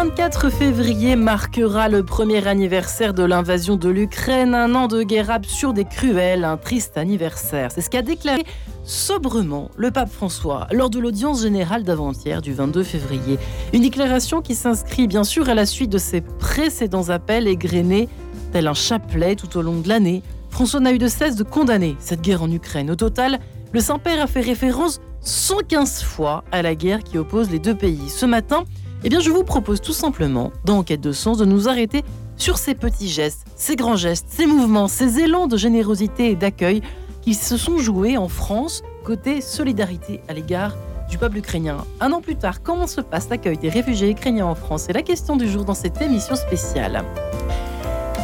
Le 24 février marquera le premier anniversaire de l'invasion de l'Ukraine, un an de guerre absurde et cruelle, un triste anniversaire. C'est ce qu'a déclaré sobrement le pape François lors de l'audience générale d'avant-hier du 22 février. Une déclaration qui s'inscrit bien sûr à la suite de ses précédents appels égrenés tel un chapelet tout au long de l'année. François n'a eu de cesse de condamner cette guerre en Ukraine. Au total, le Saint-Père a fait référence 115 fois à la guerre qui oppose les deux pays. Ce matin, eh bien, je vous propose tout simplement, dans Enquête de sens, de nous arrêter sur ces petits gestes, ces grands gestes, ces mouvements, ces élans de générosité et d'accueil qui se sont joués en France côté solidarité à l'égard du peuple ukrainien. Un an plus tard, comment se passe l'accueil des réfugiés ukrainiens en France? C'est la question du jour dans cette émission spéciale.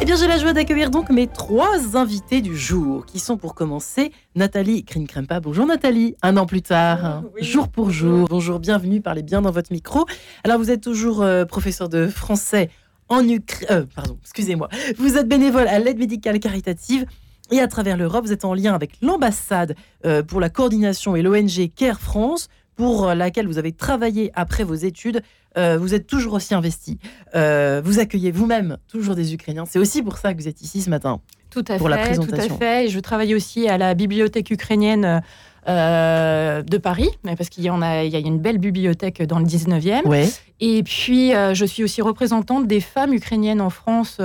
Eh bien, j'ai la joie d'accueillir donc mes trois invités du jour, qui sont pour commencer Nathalie Green-Krempa. Bonjour Nathalie, un an plus tard, jour pour jour. Bonjour, bienvenue, parlez bien dans votre micro. Alors, vous êtes toujours euh, professeur de français en Ukraine. Euh, pardon, excusez-moi. Vous êtes bénévole à l'aide médicale caritative. Et à travers l'Europe, vous êtes en lien avec l'ambassade euh, pour la coordination et l'ONG Care France, pour laquelle vous avez travaillé après vos études euh, vous êtes toujours aussi investi. Euh, vous accueillez vous-même toujours des Ukrainiens. C'est aussi pour ça que vous êtes ici ce matin. Tout à pour fait, la présentation. tout à fait. Je travaille aussi à la bibliothèque ukrainienne euh, de Paris, parce qu'il y en a, il y a une belle bibliothèque dans le 19e. Ouais. Et puis, je suis aussi représentante des femmes ukrainiennes en France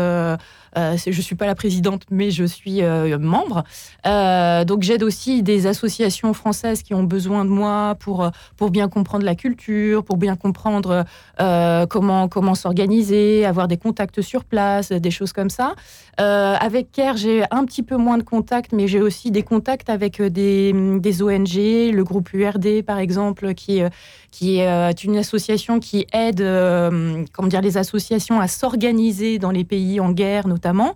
euh, je ne suis pas la présidente, mais je suis euh, membre. Euh, donc j'aide aussi des associations françaises qui ont besoin de moi pour, pour bien comprendre la culture, pour bien comprendre comment, comment s'organiser, avoir des contacts sur place, des choses comme ça. avec CARE, j'ai un petit peu moins de contacts, mais j'ai aussi des contacts avec des, des ONG, le groupe URD par exemple, qui, qui est une association qui aide comment dire, les associations à s'organiser dans les pays en guerre, notamment.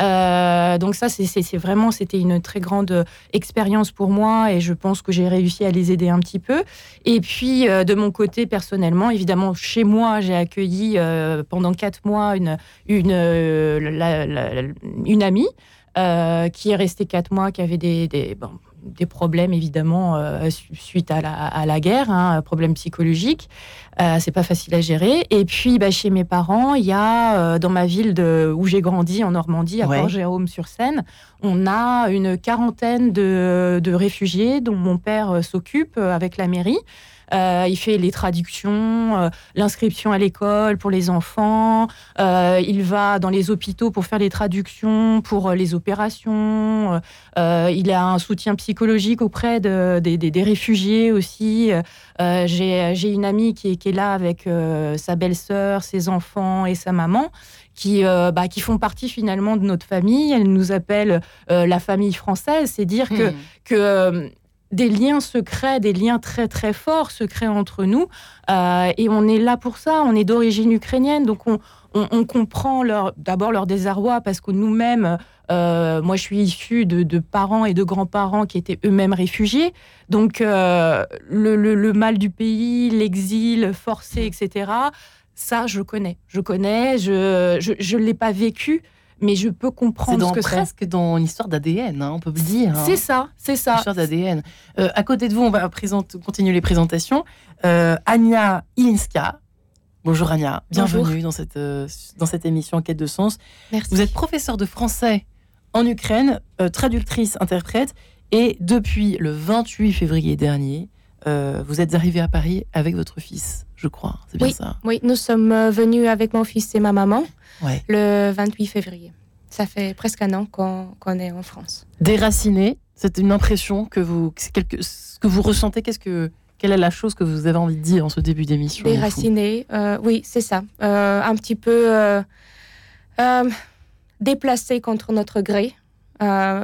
Euh, donc ça, c'est vraiment, c'était une très grande expérience pour moi et je pense que j'ai réussi à les aider un petit peu. Et puis, euh, de mon côté, personnellement, évidemment, chez moi, j'ai accueilli euh, pendant quatre mois une, une, une amie qui est restée quatre mois, qui avait des, des des problèmes évidemment euh, suite à la, à la guerre, hein, problèmes psychologiques. Euh, c'est pas facile à gérer. Et puis bah, chez mes parents, il y a euh, dans ma ville de, où j'ai grandi en Normandie, à Port-Jérôme-sur-Seine, on a une quarantaine de, de réfugiés dont mon père s'occupe avec la mairie. Euh, il fait les traductions, euh, l'inscription à l'école pour les enfants. Euh, il va dans les hôpitaux pour faire les traductions pour les opérations. il a un soutien psychologique auprès des, réfugiés aussi. J'ai une amie qui est, là avec sa belle-sœur, ses enfants et sa maman. Qui, bah, qui font partie finalement de notre famille. Elle nous appelle la famille française. C'est dire que, hmm. que des liens secrets, des liens très très forts secrets entre nous. Euh, et on est là pour ça. On est d'origine ukrainienne, donc on, comprend d'abord leur désarroi parce que nous-mêmes, euh, moi je suis issue de, parents et de grands-parents qui étaient eux-mêmes réfugiés. Donc euh, le, mal du pays, l'exil forcé, etc. Ça, je connais. Je connais. Je ne l'ai pas vécu mais je peux comprendre ce que c'est. presque dans une histoire d'ADN, hein, on peut le dire. C'est ça, c'est ça. Une histoire d'ADN. Euh, à côté de vous, on va présenter, continuer les présentations. Euh, Anya Ilinska. Bonjour Anya, bienvenue dans cette, euh, dans cette émission Quête de sens. Merci. Vous êtes professeur de français en Ukraine, traductrice, interprète, et depuis le 28 février dernier, vous êtes arrivée à Paris avec votre fils, je crois. C'est bien ça Oui, nous sommes venus avec mon fils et ma maman le 28 février. Ça fait presque un an qu'on est en France. Déraciné, c'est une impression que vous, quelque, ce que vous ressentez. Qu'est-ce que, quelle est la chose que vous avez envie de dire en ce début d'émission Déraciné, euh, oui, c'est ça. Euh, un petit peu euh, déplacé contre notre gré,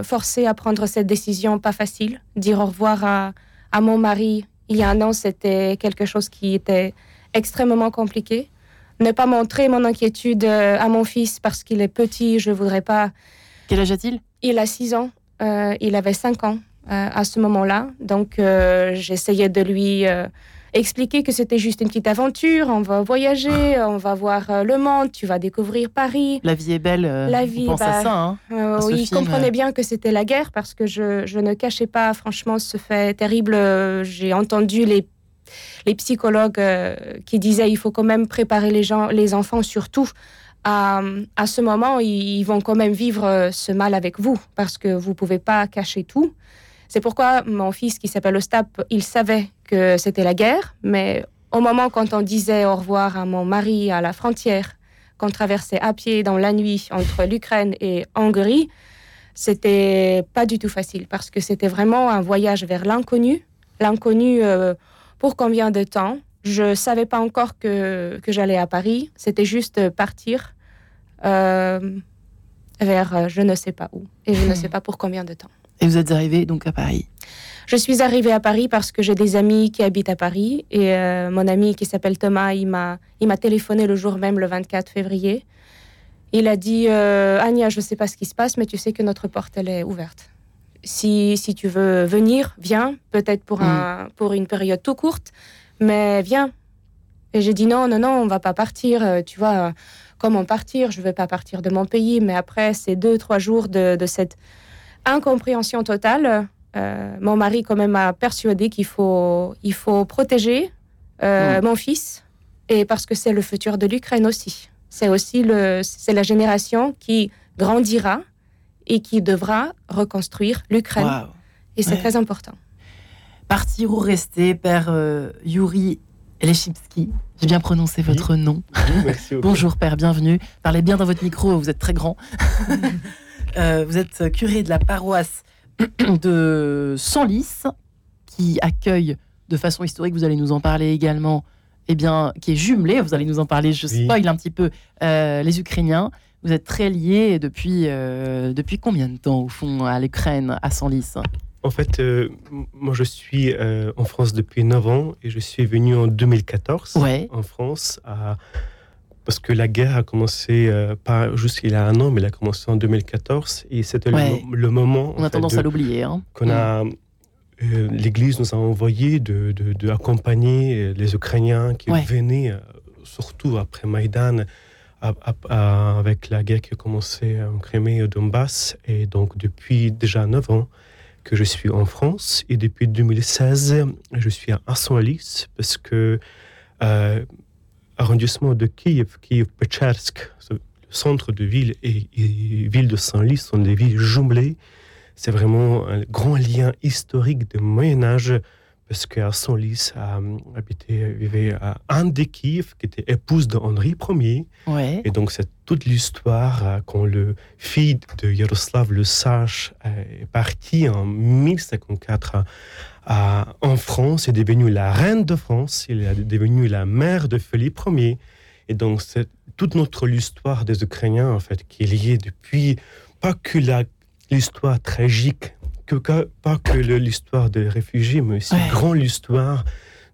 forcé à prendre cette décision pas facile. Dire au revoir à, à mon mari il y a un an, c'était quelque chose qui était extrêmement compliqué ne pas montrer mon inquiétude euh, à mon fils parce qu'il est petit, je voudrais pas. Quel âge a-t-il? Il a 6 ans. Euh, il avait 5 ans euh, à ce moment-là. Donc, j'essayais de lui expliquer que c'était juste une petite aventure. On va voyager, on va voir le monde, tu vas découvrir Paris. La vie est belle. la vie, on pense à bah, ça. Hein, il comprenait bien que c'était la guerre parce que je, je, ne cachais pas, franchement, ce fait terrible. J'ai entendu les les psychologues qui disaient il faut quand même préparer les gens, les enfants surtout à, à, ce moment, ils vont quand même vivre ce mal avec vous parce que vous pouvez pas cacher tout. C'est pourquoi mon fils, qui s'appelle Ostap, il savait que c'était la guerre, mais au moment quand on disait au revoir à mon mari à la frontière, qu'on traversait à pied dans la nuit entre l'Ukraine et Hongrie, c'était pas du tout facile parce que c'était vraiment un voyage vers l'inconnu. L'inconnu euh, pour combien de temps? Je savais pas encore que, que j'allais à Paris. C'était juste partir euh, vers euh, je ne sais pas où et je ne sais pas pour combien de temps. Et vous êtes arrivé donc à Paris? Je suis arrivée à Paris parce que j'ai des amis qui habitent à Paris et mon ami qui s'appelle Thomas, il m'a il m'a téléphoné le jour même, le 24 février. Il a dit euh, Anya, je ne sais pas ce qui se passe, mais tu sais que notre porte, elle est ouverte. Si, si tu veux venir, viens, peut-être pour, un, mm. pour une période tout courte, mais viens. Et j'ai dit non, non, non, on va pas partir. Euh, tu vois, comment partir? Je ne vais pas partir de mon pays. Mais après ces deux, trois jours de, de cette incompréhension totale, euh, mon mari quand même a persuadé qu'il faut, il faut protéger mm. mon fils, et parce que c'est le futur de l'Ukraine aussi c'est aussi le, c'est la génération qui grandira et qui devra reconstruire l'Ukraine. Et c'est très important. Partir ou rester, père euh, Yuri Lechipski. J'ai bien prononcé votre nom. Bonjour père, bienvenue. Parlez bien dans votre micro, vous êtes très grand. Euh, vous êtes curé de la paroisse de Senlis, qui accueille de façon historique, vous allez nous en parler également, eh bien, qui est jumelé, vous allez nous en parler, je spoil un petit peu, euh, les Ukrainiens. Vous êtes très liés depuis, euh, depuis combien de temps, au fond, à l'Ukraine, à Senlis En fait, euh, moi, je suis en France depuis 9 ans et je suis venu en 2014 en France parce que la guerre a commencé, pas juste il y a un an, mais elle a commencé en 2014 et c'était le, moment... On a tendance à l'oublier. Hein. Qu'on a mm. Euh, l'Église nous a envoyé de, de, accompagner les Ukrainiens qui venaient, euh, surtout après Maïdan, avec la guerre qui a commencé en Crimée et au Donbass. Et donc, depuis déjà 9 ans que je suis en France, et depuis 2016, je suis à Assolis, parce que euh, arrondissement de Kiev, Kiev-Pechersk, le centre de ville et, ville de Saint-Lys sont des villes jumelées c'est vraiment un grand lien historique du Moyen Âge parce qu'à Senlis a habité, vivait Anne de Kiev, qui était épouse d'Henri Ier. Ouais. Et donc, c'est toute l'histoire euh, quand le fils de Yaroslav le Sage est parti en 1054 en France, est devenu la reine de France, il est devenu la mère de Philippe Ier. Et donc, c'est toute notre histoire des Ukrainiens, en fait, qui est liée depuis, pas que l'histoire tragique, que, pas que l'histoire des réfugiés, mais aussi grand l'histoire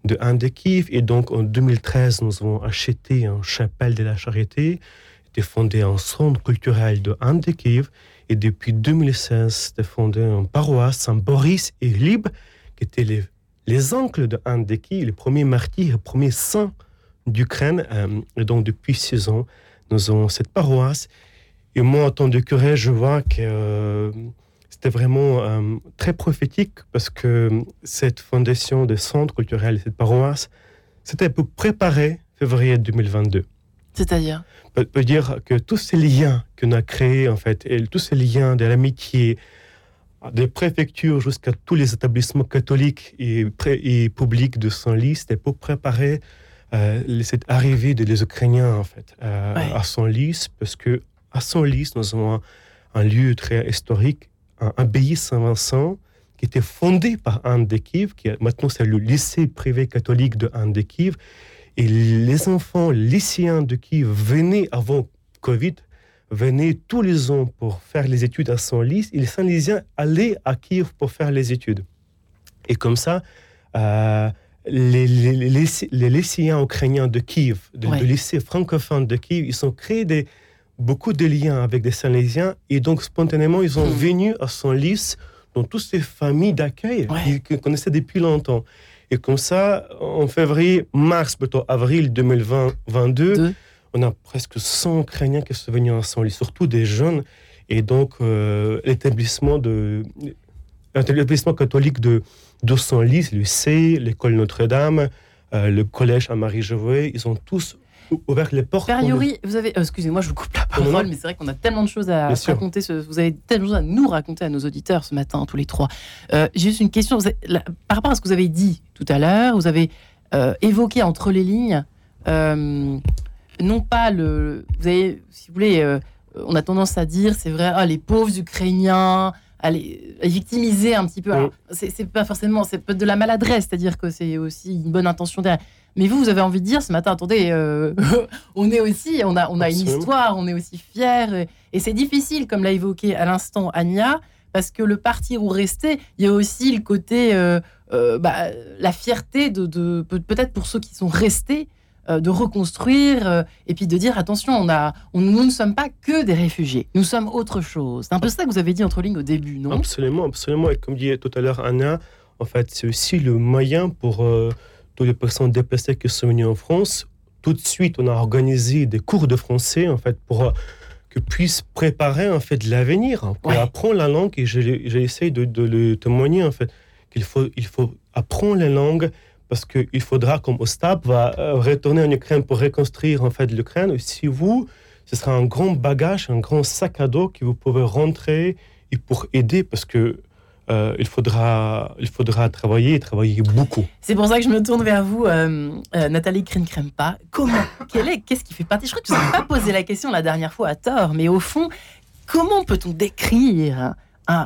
de Anne de Kiev. Et donc, en 2013, nous avons acheté une chapelle de la Charité, était fondé un centre culturel de Anne de Kiev. Et depuis 2016, c'était fondé une paroisse, Saint Boris et Lib, qui étaient les, les oncles de Anne de Kiev, les premiers martyrs, les premiers saints d'Ukraine. Euh, et donc, depuis six ans, nous avons cette paroisse. Et moi, en tant que curé, je vois que euh, c'était vraiment euh, très prophétique parce que cette fondation de centre culturel, cette paroisse, c'était pour préparer février 2022. C'est-à-dire? Peut, peut dire que tous ces liens qu'on a créés, en fait, et tous ces liens de l'amitié, des préfectures jusqu'à tous les établissements catholiques et, et publics de Saint-Lys, c'était pour préparer euh, cette arrivée des Ukrainiens, en fait, à Saint-Lys, parce que à Senlis, nous avons un, lieu très historique, un abbaye Saint-Vincent, qui était fondé par Anne de Kiev, qui maintenant c'est le lycée privé catholique de Anne de Kiev. Et les enfants lycéens de Kiev venaient avant Covid, venaient tous les ans pour faire les études à Senlis, et les Saint-Lysiens allaient à Kiev pour faire les études. Et comme ça, euh, les, les, lycéens ukrainiens de Kiev, de, de lycée francophone de Kiev, ils ont créé des, beaucoup de liens avec des Saint-Lésiens et donc spontanément ils sont hmm. venus à Saint-Lys dans toutes ces familles d'accueil qu'ils connaissaient depuis longtemps. Et comme ça, en février, mars, plutôt avril 2022, on a presque 100 Ukrainiens qui sont venus à Saint-Lys, surtout des jeunes. Et donc, euh, l'établissement de l'établissement catholique de 200 lits, le C, l'école Notre-Dame, le collège à Marie-Jouvet, ils ont tous ouvert les portes. Père vous avez. excusez-moi, je vous coupe la parole, mais c'est vrai qu'on a tellement de choses à raconter. vous avez tellement de choses à nous raconter à nos auditeurs ce matin, tous les trois. J'ai juste une question. par rapport à ce que vous avez dit tout à l'heure, vous avez évoqué entre les lignes non pas le. Vous avez, si vous voulez, euh, on a tendance à dire, c'est vrai, ah, les pauvres Ukrainiens, à les, victimiser un petit peu. C'est pas forcément, c'est peut-être de la maladresse, c'est-à-dire que c'est aussi une bonne intention derrière. Mais vous, vous avez envie de dire ce matin, attendez, euh, on est aussi, on a, on a une histoire, on est aussi fiers. Et, c'est difficile, comme l'a évoqué à l'instant Anya, parce que le partir ou rester, il y a aussi le côté, euh, bah, la fierté de, de peut-être pour ceux qui sont restés, euh, de reconstruire euh, et puis de dire attention, on a, nous ne sommes pas que des réfugiés, nous sommes autre chose. C'est un peu ça que vous avez dit entre lignes au début, non? Absolument, absolument. Et comme disait tout à l'heure Anna, en fait, c'est aussi le moyen pour euh, toutes les personnes déplacées qui sont venues en France. Tout de suite, on a organisé des cours de français, en fait, pour que puissent préparer en fait l'avenir, pour apprendre la langue. Et j'ai essayé de, de, le témoigner en fait qu'il faut, il faut apprendre la langue parce qu'il faudra, comme Ostap va euh, retourner en Ukraine pour reconstruire en fait l'Ukraine. Si vous, ce sera un grand bagage, un grand sac à dos que vous pouvez rentrer et pour aider, parce que euh, il, faudra, il faudra travailler travailler beaucoup. C'est pour ça que je me tourne vers vous, euh, Nathalie Krenkrempa. Comment Qu'est-ce qui fait partie? Je crois que tu n'as pas posé la question la dernière fois à tort, mais au fond, comment peut-on décrire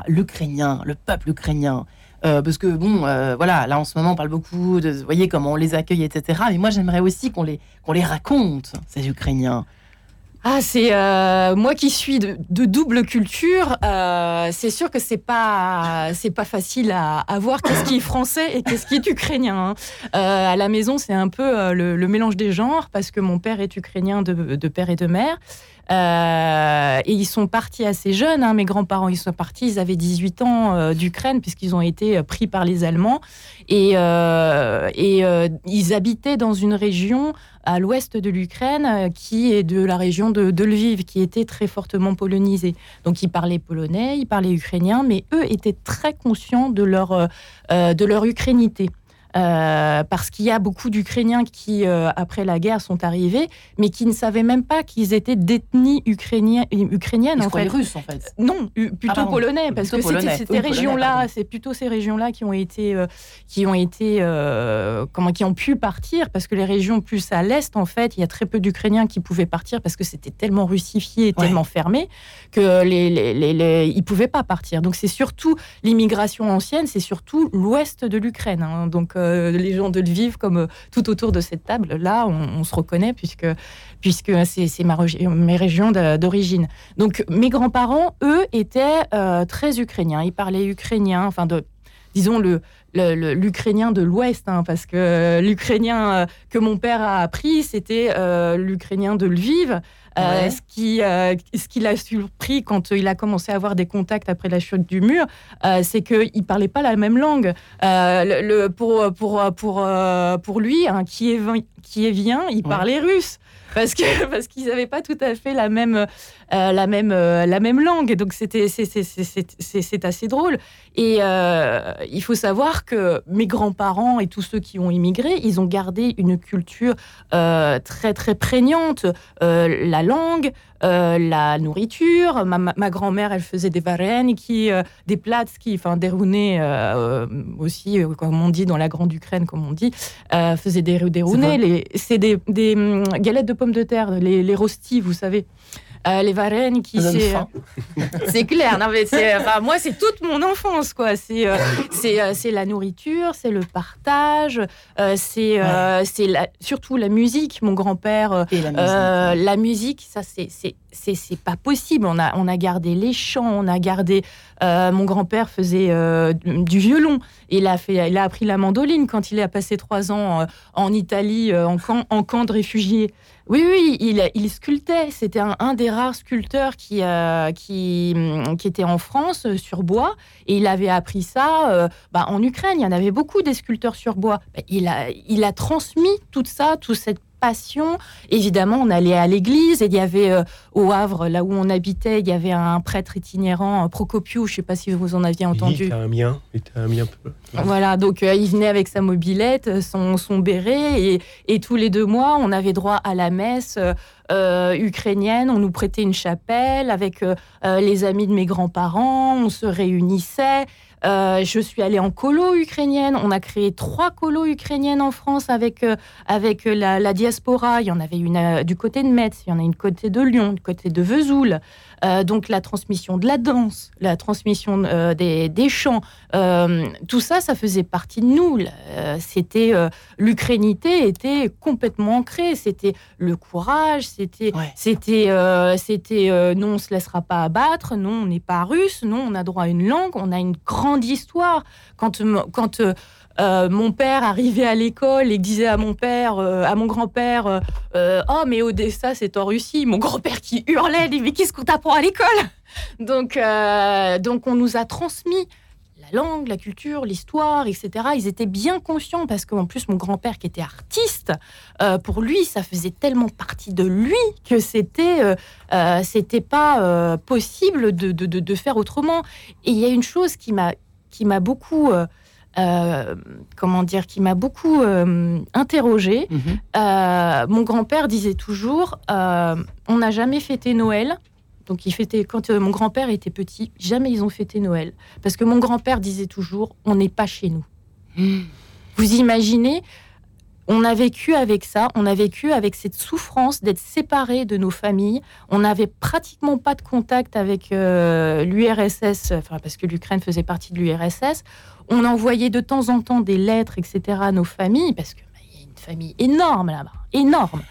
l'Ukrainien, le peuple ukrainien euh, parce que bon, euh, voilà, là en ce moment on parle beaucoup de, vous voyez comment on les accueille, etc. Mais moi j'aimerais aussi qu'on les, les raconte, ces Ukrainiens. Ah, c'est euh, moi qui suis de, double culture. c'est sûr que c'est pas c'est pas facile à, voir qu'est-ce qui est français et qu'est-ce qui est ukrainien. Hein. à la maison, c'est un peu le, mélange des genres parce que mon père est ukrainien de, de père et de mère. Euh, et ils sont partis assez jeunes, hein, mes grands-parents, ils sont partis, ils avaient 18 ans euh, d'Ukraine puisqu'ils ont été euh, pris par les Allemands. Et, ils habitaient dans une région à l'ouest de l'Ukraine qui est de la région de, de, Lviv, qui était très fortement polonisée. Donc ils parlaient polonais, ils parlaient ukrainien, mais eux étaient très conscients de leur, de leur ukrainité. Euh, parce qu'il y a beaucoup d'Ukrainiens qui, euh, après la guerre, sont arrivés, mais qui ne savaient même pas qu'ils étaient d'ethnie ukrainienne. ukrainienne en fait. russes, en fait. Non, plutôt polonais, parce que c'est ces régions-là, c'est plutôt ces régions-là qui ont été, euh, qui ont été, comment, qui ont pu partir, parce que les régions plus à l'est, en fait, il y a très peu d'Ukrainiens qui pouvaient partir parce que c'était tellement russifié et tellement fermé que les, les, les, ils pouvaient pas partir. Donc c'est surtout l'immigration ancienne, c'est surtout l'ouest de l'Ukraine. Hein. Donc les gens de Lviv, comme euh, tout autour de cette table, là, on, se reconnaît puisque, puisque c'est mes régions d'origine. Donc mes grands-parents, eux, étaient euh, très ukrainiens. Ils parlaient ukrainien, enfin de disons le, l'ukrainien de l'Ouest, hein, parce que l'ukrainien que mon père a appris, c'était l'ukrainien de Lviv. Euh, ce, qui, euh, ce qui l'a surpris quand il a commencé à avoir des contacts après la chute du mur, euh, c'est qu'il ne parlait pas la même langue. Le, pour, pour, pour, pour lui, hein, qui, est, qui est vient, il parlait russe parce que parce qu'ils n'avaient pas tout à fait la même la même la même langue donc c'était c'est assez drôle et il faut savoir que mes grands-parents et tous ceux qui ont immigré ils ont gardé une culture très très prégnante la langue, euh, la nourriture. Ma, grand-mère, elle faisait des varennes, qui, euh, des plats, qui, enfin des rounets euh, aussi, comme on dit dans la grande Ukraine, comme on dit, faisait des, des rounets. C'est des, des hum, galettes de pommes de terre, les, les rostis, vous savez. Euh, les varennes qui c'est c'est clair. Non mais enfin, moi c'est toute mon enfance quoi. C'est euh, c'est euh, la nourriture c'est le partage c'est c'est surtout la musique. Mon grand-père la, la musique ça c'est c'est pas possible. On a on a gardé les chants on a gardé mon grand-père faisait du violon. Il a fait il a appris la mandoline quand il a passé trois ans en Italie en camp en camp de réfugiés oui, oui, il, sculptait. C'était un, des rares sculpteurs qui, euh, qui, qui, était en France euh, sur bois. Et il avait appris ça euh, bah, en Ukraine. Il y en avait beaucoup des sculpteurs sur bois. Il a, il a transmis tout ça, toute cette passion. Évidemment, on allait à l'église et il y avait euh, au Havre, là où on habitait, il y avait un prêtre itinérant, Procopio, je ne sais pas si vous en aviez entendu. Il était un mien, il était un mien peu. Voilà, donc il venait avec sa mobilette, son, son béret et, et, tous les deux mois, on avait droit à la messe. ukrainienne, on nous prêtait une chapelle avec les amis de mes grands-parents, on se réunissait. Euh, je suis allée en colo ukrainienne. On a créé trois colos ukrainiennes en France avec, euh, avec la, diaspora. Il y en avait une euh, du côté de Metz, il y en a une côté de Lyon, du côté de Vesoul. Euh, donc la transmission de la danse, la transmission euh, des, chants, euh, tout ça, ça faisait partie de nous. c'était l'ukrainité était complètement ancrée. C'était le courage, c'était c'était c'était non, on se laissera pas abattre, non, on n'est pas russe, non, on a droit à une langue, on a une grande histoire. Quand quand euh, mon père arrivait à l'école et disait à mon père, euh, à mon grand-père, euh, oh mais Odessa c'est en Russie. Mon grand-père qui hurlait, dit mais qu'est-ce qu'on t'apprend à l'école? Donc donc on nous a transmis la langue, la culture, l'histoire, etc. Ils étaient bien conscients parce qu'en plus mon grand-père qui était artiste, pour lui ça faisait tellement partie de lui que c'était c'était pas possible de, de, de, faire autrement. Et il y a une chose qui m'a qui m'a beaucoup euh, comment dire, qui m'a beaucoup euh, interrogée. Mhm. Euh, mon grand-père disait toujours on n'a jamais fêté Noël. Donc, il fêtait, quand mon grand-père était petit, jamais ils ont fêté Noël. Parce que mon grand-père disait toujours on n'est pas chez nous. Hmm. Vous imaginez on a vécu avec ça, on a vécu avec cette souffrance d'être séparés de nos familles. On n'avait pratiquement pas de contact avec l'URSS, enfin, parce que l'Ukraine faisait partie de l'URSS. On envoyait de temps en temps des lettres, etc., à nos familles, parce qu'il bah, y a une famille énorme là-bas, énorme.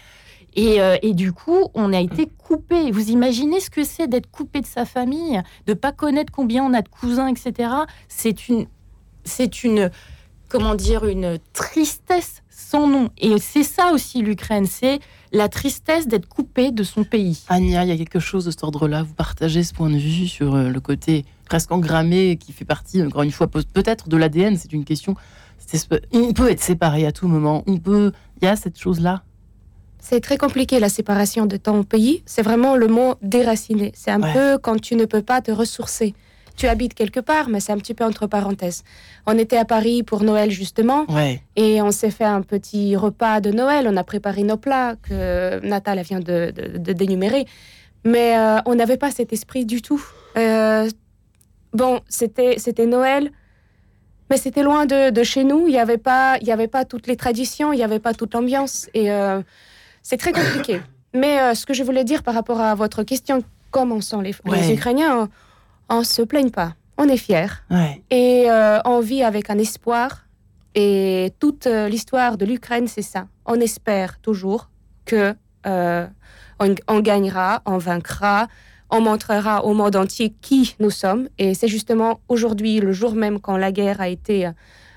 Euh, et, du coup, on a été coupé. Vous imaginez ce que c'est d'être coupé de sa famille, de pas connaître combien on a de cousins, etc. C'est une, c'est une, comment dire, une tristesse sans nom. Et c'est ça aussi l'Ukraine, c'est la tristesse d'être coupé de son pays. Anya, il y a quelque chose de cet ordre-là. Vous partagez ce point de vue sur euh, le côté presque engrammé qui fait partie, encore une fois, peut-être de l'ADN. C'est une question. On peut être séparé à tout moment. On peut. Il y a cette chose-là. C'est très compliqué la séparation de ton pays. C'est vraiment le mot déraciné. C'est un peu quand tu ne peux pas te ressourcer tu habites quelque part, mais c'est un petit peu entre parenthèses. On était à Paris pour Noël justement, et on s'est fait un petit repas de Noël. On a préparé nos plats que Nathalie vient de, dénumérer, mais euh, on n'avait pas cet esprit du tout. Euh, bon, c'était c'était Noël, mais c'était loin de, chez nous. Il n'y avait pas il y avait pas toutes les traditions, il n'y avait pas toute l'ambiance, et euh, c'est très compliqué. Mais ce que je voulais dire par rapport à votre question, comment sont les, les Ukrainiens on se plaigne pas. On est fiers. Et euh, on vit avec un espoir. Et toute euh, l'histoire de l'Ukraine, c'est ça. On espère toujours que euh, on, gagnera, on vaincra, on montrera au monde entier qui nous sommes. Et c'est justement aujourd'hui, le jour même quand la guerre a été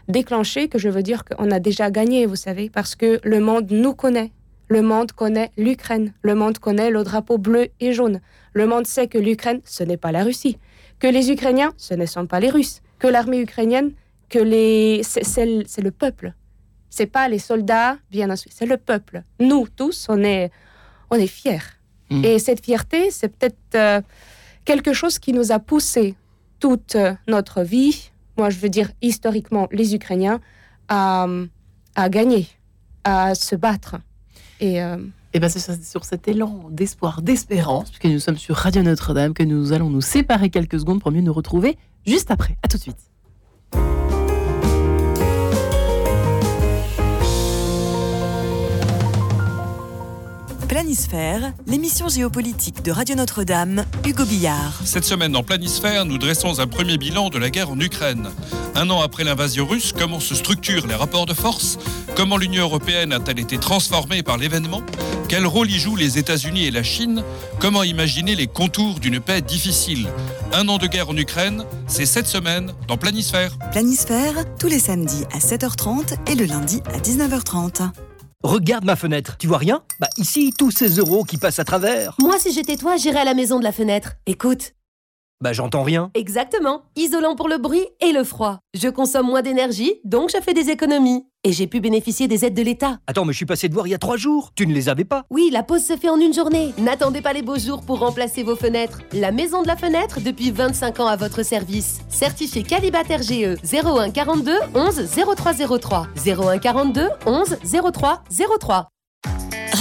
déclenchée, que je veux dire qu'on a déjà gagné, vous savez, parce que le monde nous connaît. Le monde connaît l'Ukraine. Le monde connaît le drapeau bleu et jaune. Le monde sait que l'Ukraine, ce n'est pas la Russie que les Ukrainiens, ce ne sont pas les Russes, que l'armée ukrainienne, que les, c'est le peuple. C'est pas les soldats bien ensuite, c'est le peuple. Nous tous, on est, on est fiers. Mm. Et cette fierté, c'est peut-être euh, quelque chose qui nous a poussé toute notre vie, moi je veux dire historiquement les Ukrainiens, à, à gagner, à se battre. Et euh, et bien c'est sur cet élan d'espoir, d'espérance, puisque nous sommes sur Radio Notre-Dame, que nous allons nous séparer quelques secondes pour mieux nous retrouver juste après. À tout de suite. Planisphère, l'émission géopolitique de Radio Notre-Dame, Hugo Billard. Cette semaine dans Planisphère, nous dressons un premier bilan de la guerre en Ukraine. Un an après l'invasion russe, comment se structurent les rapports de force? Comment l'Union européenne a-t-elle été transformée par l'événement? Quel rôle y jouent les États-Unis et la Chine? Comment imaginer les contours d'une paix difficile? Un an de guerre en Ukraine, c'est cette semaine dans Planisphère. Planisphère, tous les samedis à 7h30 et le lundi à 19h30. Regarde ma fenêtre, tu vois rien? Bah ici, tous ces euros qui passent à travers. Moi, si j'étais toi, j'irais à la maison de la fenêtre. Écoute. Bah j'entends rien. Exactement. Isolant pour le bruit et le froid. Je consomme moins d'énergie, donc je fais des économies. Et j'ai pu bénéficier des aides de l'État. Attends, mais je suis passé de voir il y a trois jours. Tu ne les avais pas Oui, la pause se fait en une journée. N'attendez pas les beaux jours pour remplacer vos fenêtres. La Maison de la Fenêtre, depuis 25 ans à votre service. Certifié Calibat RGE 01 42 11 0303. 01 42 11 03 03.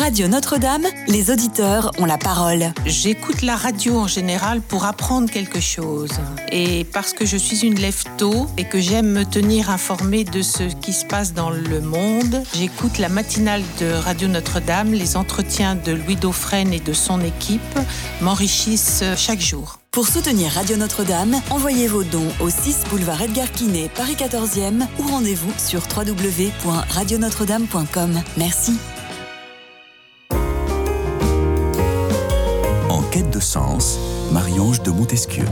Radio Notre-Dame, les auditeurs ont la parole. J'écoute la radio en général pour apprendre quelque chose. Et parce que je suis une lève-tôt et que j'aime me tenir informée de ce qui se passe dans le monde, j'écoute la matinale de Radio Notre-Dame. Les entretiens de Louis Dauphren et de son équipe m'enrichissent chaque jour. Pour soutenir Radio Notre-Dame, envoyez vos dons au 6 boulevard Edgar Quinet, Paris 14e ou rendez-vous sur www.radionotre-dame.com. Merci. Quête de sens, Marie-Ange de Montesquieu.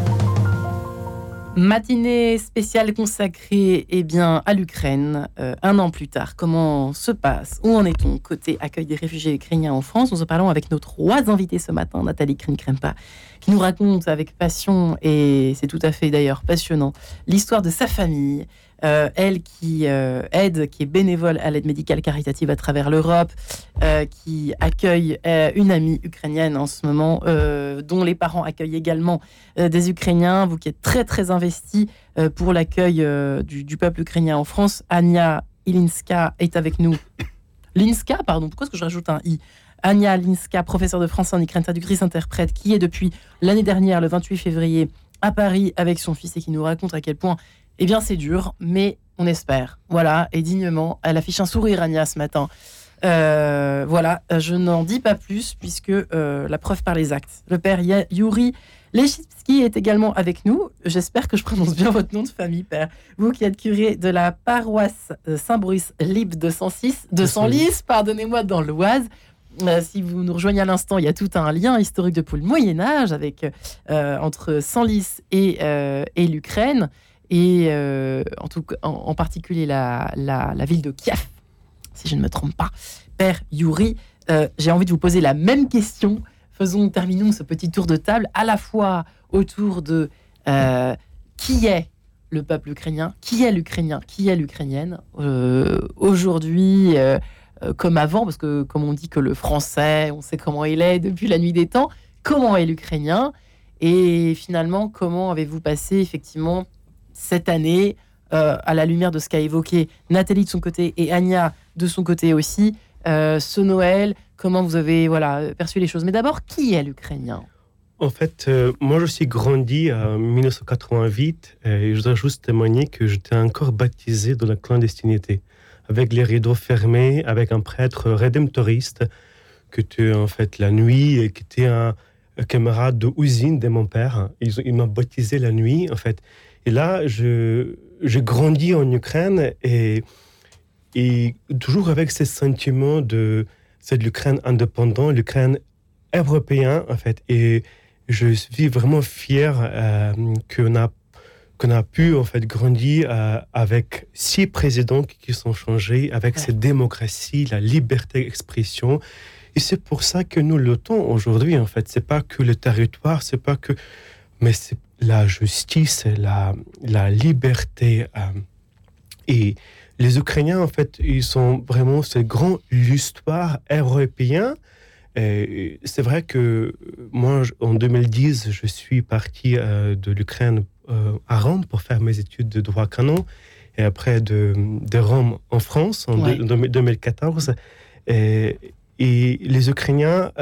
Matinée spéciale consacrée eh bien, à l'Ukraine. Euh, un an plus tard, comment se passe Où en est-on côté accueil des réfugiés ukrainiens en France? Nous en parlons avec nos trois invités ce matin, Nathalie Krim-Krempa, qui nous raconte avec passion, et c'est tout à fait d'ailleurs passionnant, l'histoire de sa famille, euh, elle qui euh, aide, qui est bénévole à l'aide médicale caritative à travers l'Europe, euh, qui accueille une amie ukrainienne en ce moment, dont les parents accueillent également des Ukrainiens. Vous qui êtes très très investi pour l'accueil du, peuple ukrainien en France, Anya Ilinska est avec nous. Linska, pardon, pourquoi est-ce que je rajoute un i? Anya Linska, professeure de français en Ukraine, traductrice interprète, qui est depuis l'année dernière, le 28 février, à Paris avec son fils et qui nous raconte à quel point eh bien, c'est dur, mais on espère. Voilà, et dignement, elle affiche un sourire, Anya, ce matin. Euh, voilà, je n'en dis pas plus, puisque euh, la preuve par les actes. Le père Yuri Lechitsky est également avec nous. J'espère que je prononce bien votre nom de famille, père. Vous qui êtes curé de la paroisse euh, Saint-Brice Libre de 106, de Senlis, pardonnez-moi, dans l'Oise. si vous nous rejoignez à l'instant, il y a tout un lien historique depuis le Moyen Âge avec entre Senlis et, et l'Ukraine et euh, en, tout, en, particulier la, la, ville de Kiev, si je ne me trompe pas. Père Yuri, euh, j'ai envie de vous poser la même question. Faisons, terminons ce petit tour de table à la fois autour de euh, qui est le peuple ukrainien, qui est l'Ukrainien, qui est l'Ukrainienne aujourd'hui comme avant, parce que comme on dit que le français, on sait comment il est depuis la nuit des temps, comment est l'Ukrainien et finalement comment avez-vous passé effectivement cette année, euh, à la lumière de ce qu'a évoqué Nathalie de son côté et Anya de son côté aussi, euh, ce Noël, comment vous avez voilà, perçu les choses. Mais d'abord, qui est l'Ukrainien? En fait, euh, moi, je suis grandi en 1988 et je dois juste témoigner que j'étais encore baptisé dans la clandestinité, avec les rideaux fermés, avec un prêtre rédemptoriste que tu en fait la nuit et qui était un, camarade de usine de mon père. Il, il m'a baptisé la nuit, en fait. Et là, je, j'ai grandi en Ukraine et, et toujours avec ce sentiment de c'est l'Ukraine indépendante, l'Ukraine européen en fait. Et je suis vraiment fier euh, qu'on a qu'on a pu en fait grandir euh, avec six présidents qui sont changés, avec cette démocratie, la liberté d'expression. Et c'est pour ça que nous luttons aujourd'hui en fait. C'est pas que le territoire, c'est pas que, mais c'est la justice, la, la liberté. Euh, et les Ukrainiens, en fait, ils sont vraiment ce grand l'histoire européen. C'est vrai que moi, en 2010, je suis parti euh, de l'Ukraine euh, à Rome pour faire mes études de droit canon et après de, de Rome en France en 2014. Et, et, les Ukrainiens,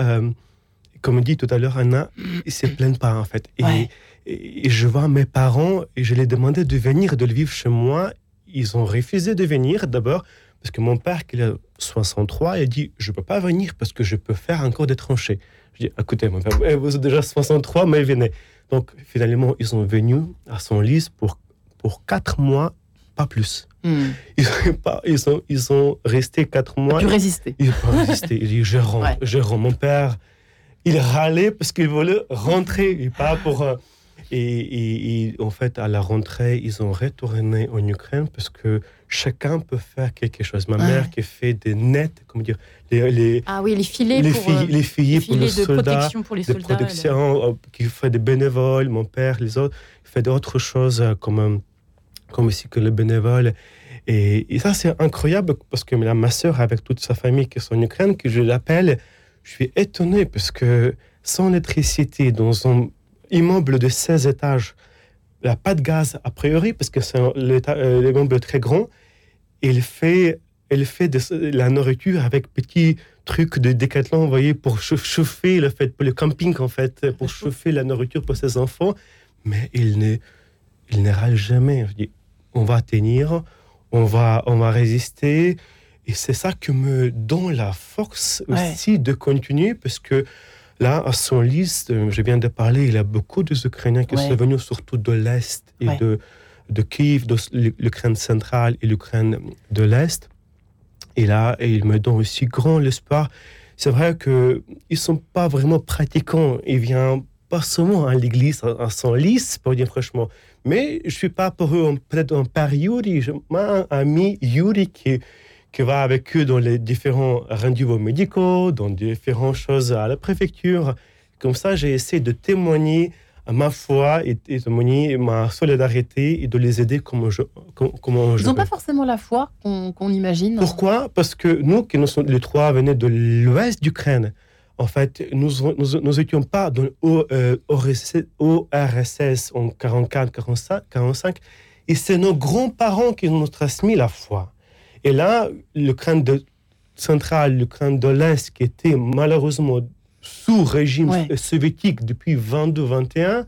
comme dit tout à l'heure Anna, ils se plaignent pas en fait. Et, et je vois mes parents et je les demandais de venir, de le vivre chez moi. Ils ont refusé de venir d'abord parce que mon père, qui a 63, il a dit Je ne peux pas venir parce que je peux faire encore des tranchées. Je dis Écoutez, mon père, vous êtes déjà 63, mais venez. Donc finalement, ils sont venus à son lit pour, pour quatre mois, pas plus. Hmm. Ils, sont pas, ils, sont, ils sont restés quatre mois. Ils ont pu résister. Ils ont résister. Il dit Je rentre, je rentre. Mon père, il râlait parce qu'il voulait rentrer, et pas pour. Euh, et, en fait, à la rentrée, ils ont retourné en Ukraine parce que chacun peut faire quelque chose. Ma mère qui fait des nets, comment dire, les, ah oui, les filets les pour, filles, les filles pour les soldats, protection pour les soldats, euh, qui fait des bénévoles, mon père, les autres, fait d'autres choses euh, comme, comme aussi que les bénévoles. Et, ça, c'est incroyable parce que ma soeur, avec toute sa famille qui est en Ukraine, que je l'appelle, je suis étonné parce que sans électricité, dans un immeuble de 16 étages, il n'y a pas de gaz a priori parce que c'est l'immeuble très grand. Il fait, il fait de la nourriture avec petits trucs de décathlon, vous voyez, pour chauffer le fait, pour le camping en fait, pour chauffer la nourriture pour ses enfants. Mais il ne, il ne râle jamais. on va tenir, on va, on va résister. Et c'est ça qui me donne la force aussi de continuer parce que là, à son liste, je viens de parler, il y a beaucoup d'Ukrainiens qui sont venus surtout de l'Est et de, de Kiev, de l'Ukraine centrale et l'Ukraine de l'Est. Et là, et il me donne aussi grand l'espoir. C'est vrai qu'ils ne sont pas vraiment pratiquants. Ils viennent pas seulement à l'église à son liste, pour dire franchement. Mais je suis pas pour eux peut-être un père Yuri. J'ai un ami Yuri qui, qui va avec eux dans les différents rendez-vous médicaux, dans différentes choses à la préfecture. Comme ça, j'ai essayé de témoigner ma foi et, témoigner ma solidarité et de les aider comme je comment, Ils n'ont pas forcément la foi qu'on imagine. Pourquoi? Parce que nous, qui nous sommes, les trois venaient de l'ouest d'Ukraine, en fait, nous nous, étions pas dans l'ORSS en 44, 45, 45 et c'est nos grands-parents qui nous ont transmis la foi. Et là, l'Ukraine de, centrale, l'Ukraine de l'Est, qui était malheureusement sous régime soviétique depuis 22-21,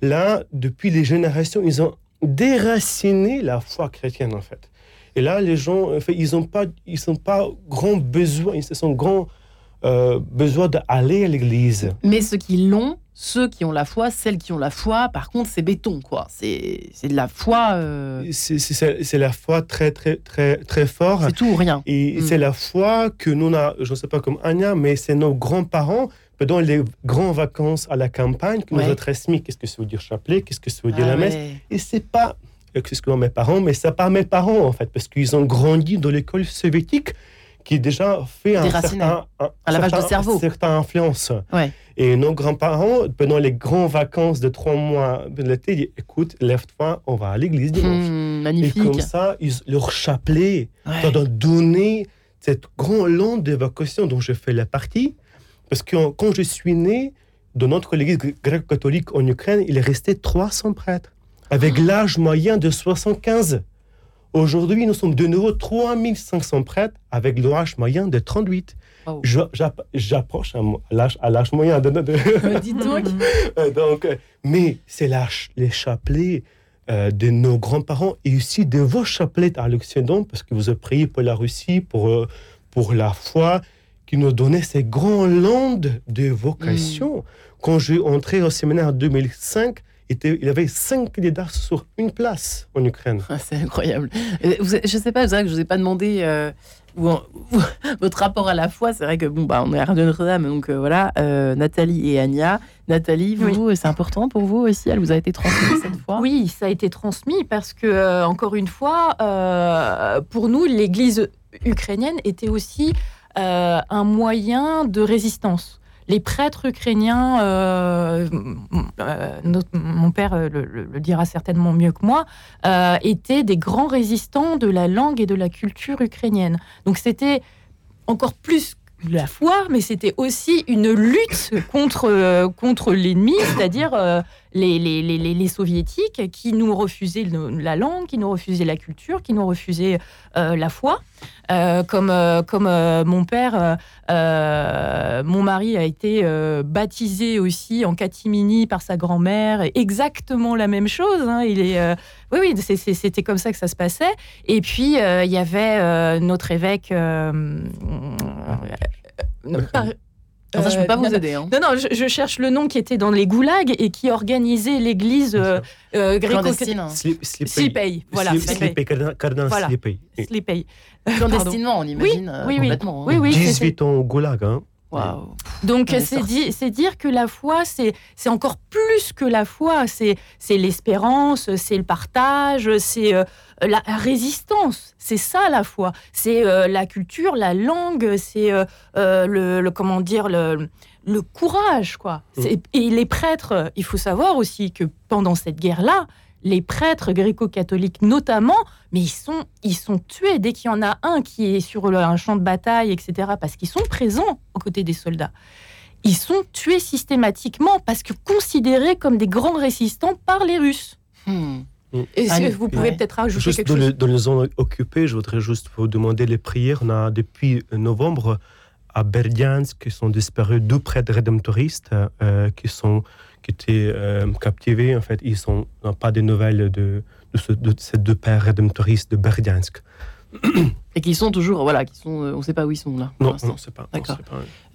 là, depuis les générations, ils ont déraciné la foi chrétienne, en fait. Et là, les gens, en fait, ils n'ont pas, ils sont pas grand besoin, ils sont grand euh, besoin d'aller à l'église. Mais ceux qui l'ont, ceux qui ont la foi, celles qui ont la foi, par contre, c'est béton, quoi. C'est de la foi. Euh, c'est la foi très, très, très, très fort. C'est tout ou rien. Et mm. c'est la foi que nous, a, je ne sais pas comme Anya, mais c'est nos grands-parents, pendant les grandes vacances à la campagne, qui nous ont transmis qu'est-ce que ça veut dire chapelet, qu'est-ce que ça veut dire ah la messe. Et c'est pas, excusez-moi mes parents, mais c'est pas mes parents, en fait, parce qu'ils ont grandi dans l'école soviétique qui déjà fait un certain, à la de cerveau. certaine influence. Et nos grands-parents, pendant les grandes vacances de trois mois de l'été, disent écoute, lève-toi, on va à l'église dimanche. Hmm, magnifique. Et comme ça, ils, leur chapelet, ouais. donné donner cette grande longue d'évacuation dont je fais la partie. Parce que quand je suis né, dans notre église grecque-catholique en Ukraine, il est resté 300 prêtres, avec ah. l'âge moyen de 75. Aujourd'hui, nous sommes de nouveau 3500 prêtres avec l'âge moyen de 38. J'approche à l'âge moyen de... donc. Euh, donc, euh, mais c'est les chapelets euh, de nos grands-parents et aussi de vos chapelets à l'Occident, parce que vous avez prié pour la Russie, pour, pour la foi, qui nous donnait ces grandes landes de vocation. Mm. Quand j'ai entré au séminaire en 2005, était, il avait cinq candidats sur une place en Ukraine. Ah, c'est incroyable. je ne sais pas, c'est vrai que je ne vous ai pas demandé euh, votre rapport à la foi. C'est vrai que bon, bah, on est à Radio Notre-Dame, donc euh, voilà, euh, Nathalie et Anya. Nathalie, vous, c'est important pour vous aussi? Elle vous a été transmise cette fois Oui, ça a été transmis parce que, encore une fois, pour nous, l'Église ukrainienne était aussi un moyen de résistance les prêtres ukrainiens, euh, euh, mon père euh, le, dira certainement mieux que moi, étaient des grands résistants de la langue et de la culture ukrainienne. Donc c'était encore plus la foi, mais c'était aussi une lutte contre, contre l'ennemi, c'est-à-dire les, les, les, les, soviétiques qui nous refusaient la langue, qui nous refusaient la culture, qui nous refusaient la foi. Euh, comme euh, comme euh, mon père, mon mari a été baptisé aussi en catimini par sa grand-mère, exactement la même chose. Hein. il est, oui, oui, c'était comme ça que ça se passait. Et puis il y avait notre évêque. Enfin, je ne peux pas vous aider. Hein. Non, non, je, cherche le nom qui était dans les goulags et qui organisait l'église euh, euh, gréco-clandestine. Slipey, voilà. Slipey, cardinal voilà. Slipey. Slipey. Clandestinement, on imagine. Oui, oui, complètement. Oui, oui, 18 ans au goulag. Hein. Donc c'est dire que la foi, c'est encore plus que la foi, c'est l'espérance, c'est le partage, c'est euh, la résistance, c'est ça la foi, c'est euh, la culture, la langue, c'est euh, le, comment dire le, le courage quoi. Mm. Et les prêtres, il faut savoir aussi que pendant cette guerre-là, les prêtres gréco-catholiques notamment, mais ils sont, ils sont tués dès qu'il y en a un qui est sur un champ de bataille, etc., parce qu'ils sont présents aux côtés des soldats. Ils sont tués systématiquement parce que considérés comme des grands résistants par les Russes. Hmm. Et si vous pouvez peut-être ajouter Juste quelque dans, chose. les, dans les zones occupées, je voudrais juste vous demander les prières. On a depuis novembre à Berdiansk qui sont disparus deux prêtres rédemptoristes euh, qui sont qui étaient euh, captivés. En fait, ils sont on n'a pas de nouvelles de, de, ce- de ces deux pères rédemptoristes de Berdiansk. Et qui sont toujours, voilà, qui sont, euh, on ne sait pas où ils sont là. pour Non, l'instant. non, c'est pas. D'accord.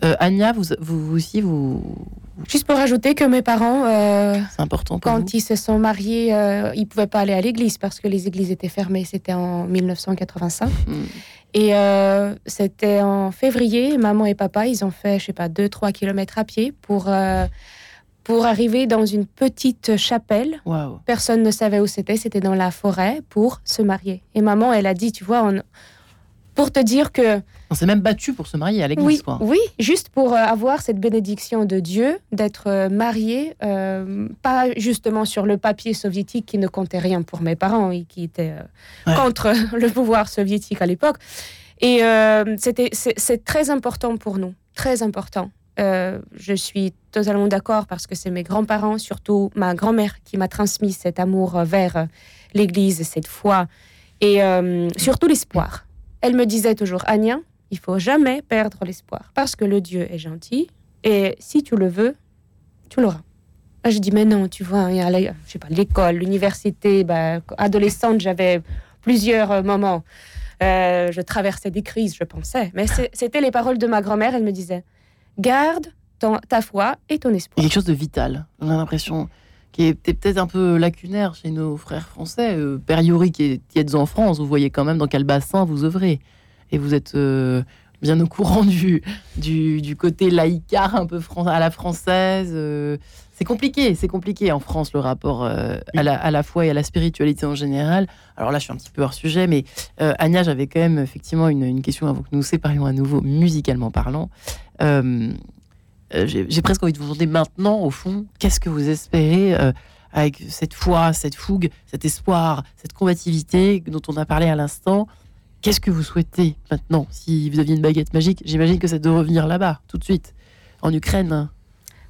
Euh, Anya, vous, vous, vous aussi, vous, Juste pour ajouter que mes parents, euh, c'est important pour quand vous. ils se sont mariés, euh, ils pouvaient pas aller à l'église parce que les églises étaient fermées. C'était en 1985. Hmm. Et euh, c'était en février. Maman et papa, ils ont fait, je sais pas, 2-3 kilomètres à pied pour, euh, pour arriver dans une petite chapelle. Personne ne savait où c'était. C'était dans la forêt pour se marier. Et maman, elle a dit, tu vois, on- pour te dire que On s'est même battu pour se marier à l'église, oui, quoi. oui, juste pour euh, avoir cette bénédiction de Dieu, d'être euh, marié, euh, pas justement sur le papier soviétique qui ne comptait rien pour mes parents et qui était euh, Ouais. contre le pouvoir soviétique à l'époque. Et euh, c'était, c'est très important pour nous, très important. Euh, je suis totalement d'accord parce que c'est mes grands-parents, surtout ma grand-mère, qui m'a transmis cet amour euh, vers euh, l'Église, cette foi et surtout l'espoir. Elle me disait toujours, Anya, il faut jamais perdre l'espoir parce que le Dieu est gentil et si tu le veux, tu l'auras. Je dis, mais non, tu vois, il y je l'école, l'université, bah, adolescente, j'avais plusieurs moments. Je traversais des crises, je pensais. Mais c'était les paroles de ma grand-mère. Elle me disait Garde ton- ta foi et ton Il y a espoir. quelque chose de vital. A l'impression qui est peut-être un peu lacunaire chez nos frères français. Euh, Père Yori, qui, est- qui êtes en France, vous voyez quand même dans quel bassin vous œuvrez. Et vous êtes euh, bien au courant du, du, du côté laïcard un peu à la française. euh. C'est compliqué, c'est compliqué en France le rapport euh, à, la, à la foi et à la spiritualité en général. Alors là, je suis un petit peu hors sujet, mais euh, Anya, j'avais quand même effectivement une, une question avant que nous nous séparions à nouveau, musicalement parlant. Euh, euh, j'ai presque envie de vous demander maintenant, au fond, qu'est-ce que vous espérez avec cette foi, cette fougue, cet espoir, cette combativité dont on a parlé à l'instant? Qu'est-ce que vous souhaitez maintenant? Si vous aviez une baguette magique, j'imagine que c'est de revenir là-bas, tout de suite, en Ukraine.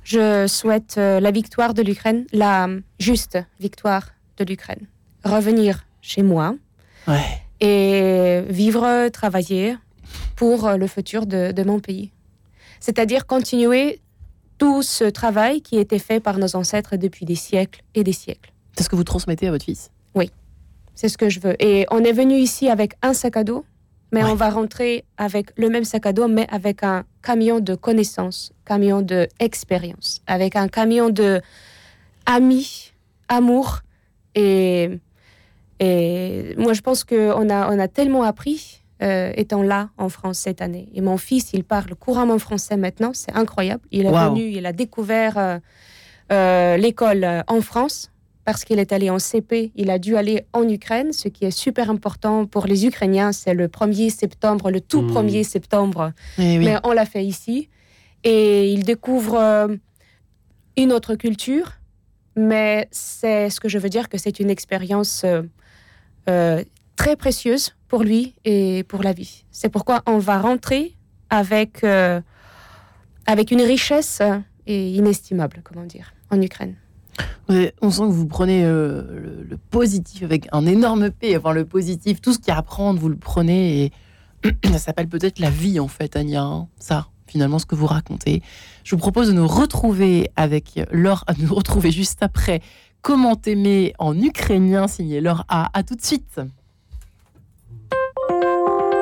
Je souhaite euh, la victoire de l'Ukraine, la juste victoire de l'Ukraine. Revenir chez moi Ouais. et vivre, travailler pour euh, le futur de, de mon pays. C'est-à-dire continuer tout ce travail qui a été fait par nos ancêtres depuis des siècles et des siècles. C'est ce que vous transmettez à votre fils? C'est ce que je veux. Et on est venu ici avec un sac à dos, mais Ouais. on va rentrer avec le même sac à dos, mais avec un camion de connaissances, camion de expérience, avec un camion de amis, amour. Et, et moi, je pense qu'on a, on a tellement appris euh, étant là en France cette année. Et mon fils, il parle couramment français maintenant, c'est incroyable. Il est Wow. venu, il a découvert euh, euh, l'école en France parce qu'il est allé en CP, il a dû aller en Ukraine, ce qui est super important pour les Ukrainiens. C'est le 1er septembre, le tout Mm. 1er septembre, Eh oui. mais on l'a fait ici. Et il découvre euh, une autre culture, mais c'est ce que je veux dire que c'est une expérience euh, euh, très précieuse pour lui et pour la vie. C'est pourquoi on va rentrer avec, euh, avec une richesse et inestimable, comment dire, en Ukraine. On sent que vous prenez euh, le, positif avec un énorme P, enfin le positif, tout ce qu'il y a à prendre, vous le prenez et ça s'appelle peut-être la vie en fait, Anya. hein. Ça, finalement, ce que vous racontez. Je vous propose de nous retrouver avec Laure, à nous retrouver juste après. Comment aimer en ukrainien, signé Laure A. À tout de suite.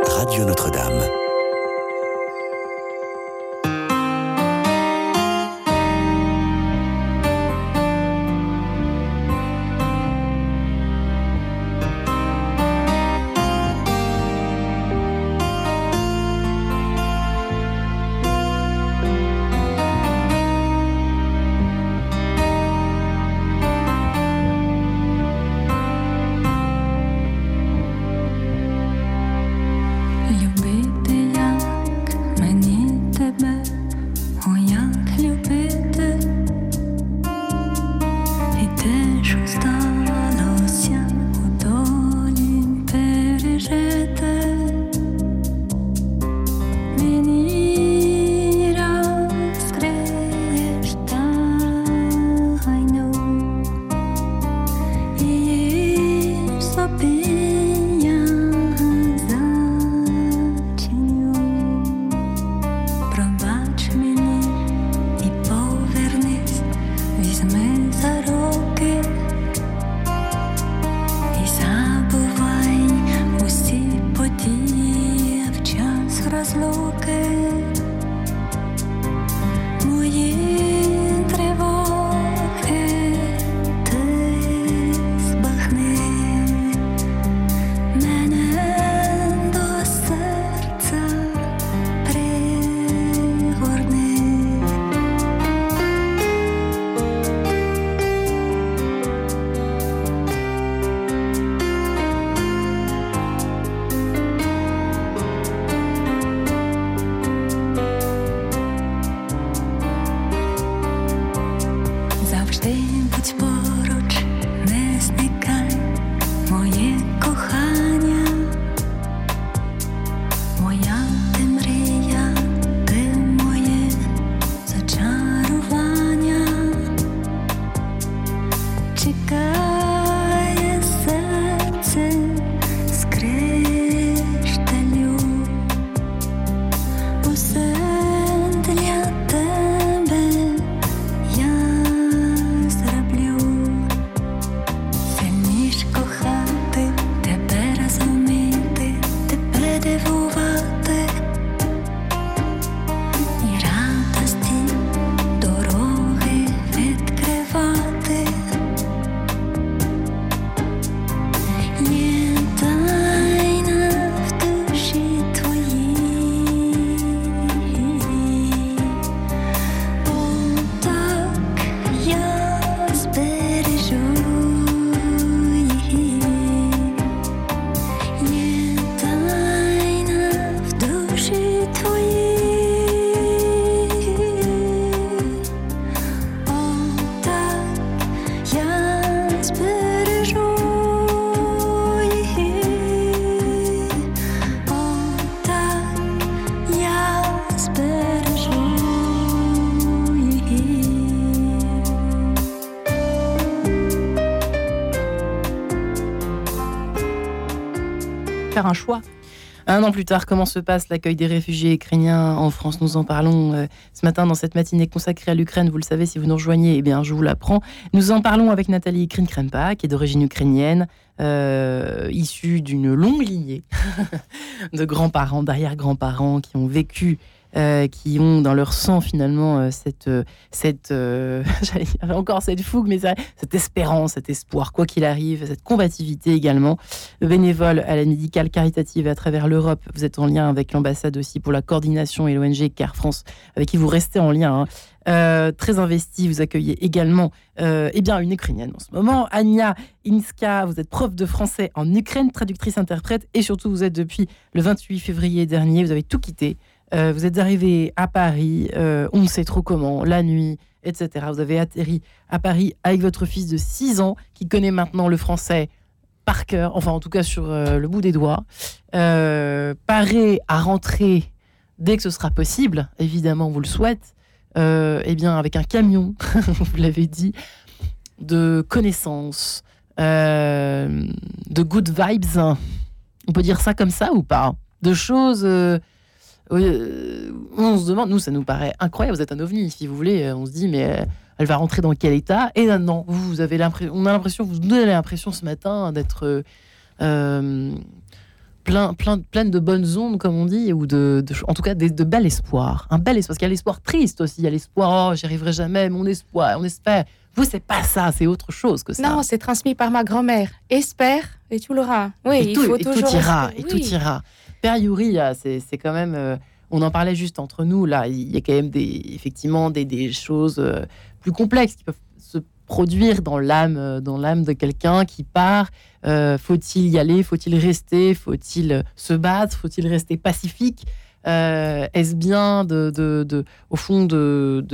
Radio Notre-Dame. Un an plus tard, comment se passe l'accueil des réfugiés ukrainiens en France? Nous en parlons euh, ce matin dans cette matinée consacrée à l'Ukraine. Vous le savez, si vous nous rejoignez, eh bien, je vous l'apprends. Nous en parlons avec Nathalie Krinkrempa, qui est d'origine ukrainienne, euh, issue d'une longue lignée de grands-parents, d'arrière-grands-parents qui ont vécu euh, qui ont dans leur sang finalement euh, cette, euh, cette encore cette fougue, mais cette espérance, cet espoir, quoi qu'il arrive, cette combativité également. Bénévole à la médicale caritative à travers l'Europe, vous êtes en lien avec l'ambassade aussi pour la coordination et l'ONG Car France, avec qui vous restez en lien. Hein. très investi, vous accueillez également eh bien, une Ukrainienne en ce moment, Anya Inska, vous êtes prof de français en Ukraine, traductrice interprète, et surtout vous êtes depuis le 28 février dernier, vous avez tout quitté euh, vous êtes arrivé à Paris, euh, on ne sait trop comment, la nuit, etc. Vous avez atterri à Paris avec votre fils de 6 ans qui connaît maintenant le français par cœur, enfin en tout cas sur euh, le bout des doigts. paré à rentrer dès que ce sera possible, évidemment, vous le souhaite, eh bien avec un camion, vous l'avez dit, de connaissances, de good vibes. On peut dire ça comme ça ou pas? De choses euh, on se demande, nous, ça nous paraît incroyable. Vous êtes un ovni, si vous voulez. Euh, on se dit, mais euh, elle va rentrer dans quel état? Et là, non, vous avez l'impression, on a l'impression, vous donnez l'impression ce matin d'être plein, plein, pleine de bonnes ondes, comme on dit, ou de, en tout cas de, de bel espoir. Un bel espoir, parce qu'il y a l'espoir triste aussi. Il y a l'espoir, oh, j'y arriverai jamais, mon espoir, on espère. Vous, c'est pas ça, c'est autre chose que ça. Non, c'est transmis par ma grand-mère. Espère et tu l'auras. Oui, il faut toujours. Tout ira, et tout ira. Père c'est quand même. Euh, on en parlait juste entre nous. Là, il y a quand même des, effectivement des, choses euh, plus complexes qui peuvent se produire dans l'âme, euh, dans l'âme de quelqu'un qui part. faut-il y aller? Faut-il rester? Faut-il se battre? Faut-il rester pacifique? Euh, est-ce bien de, de, au fond de,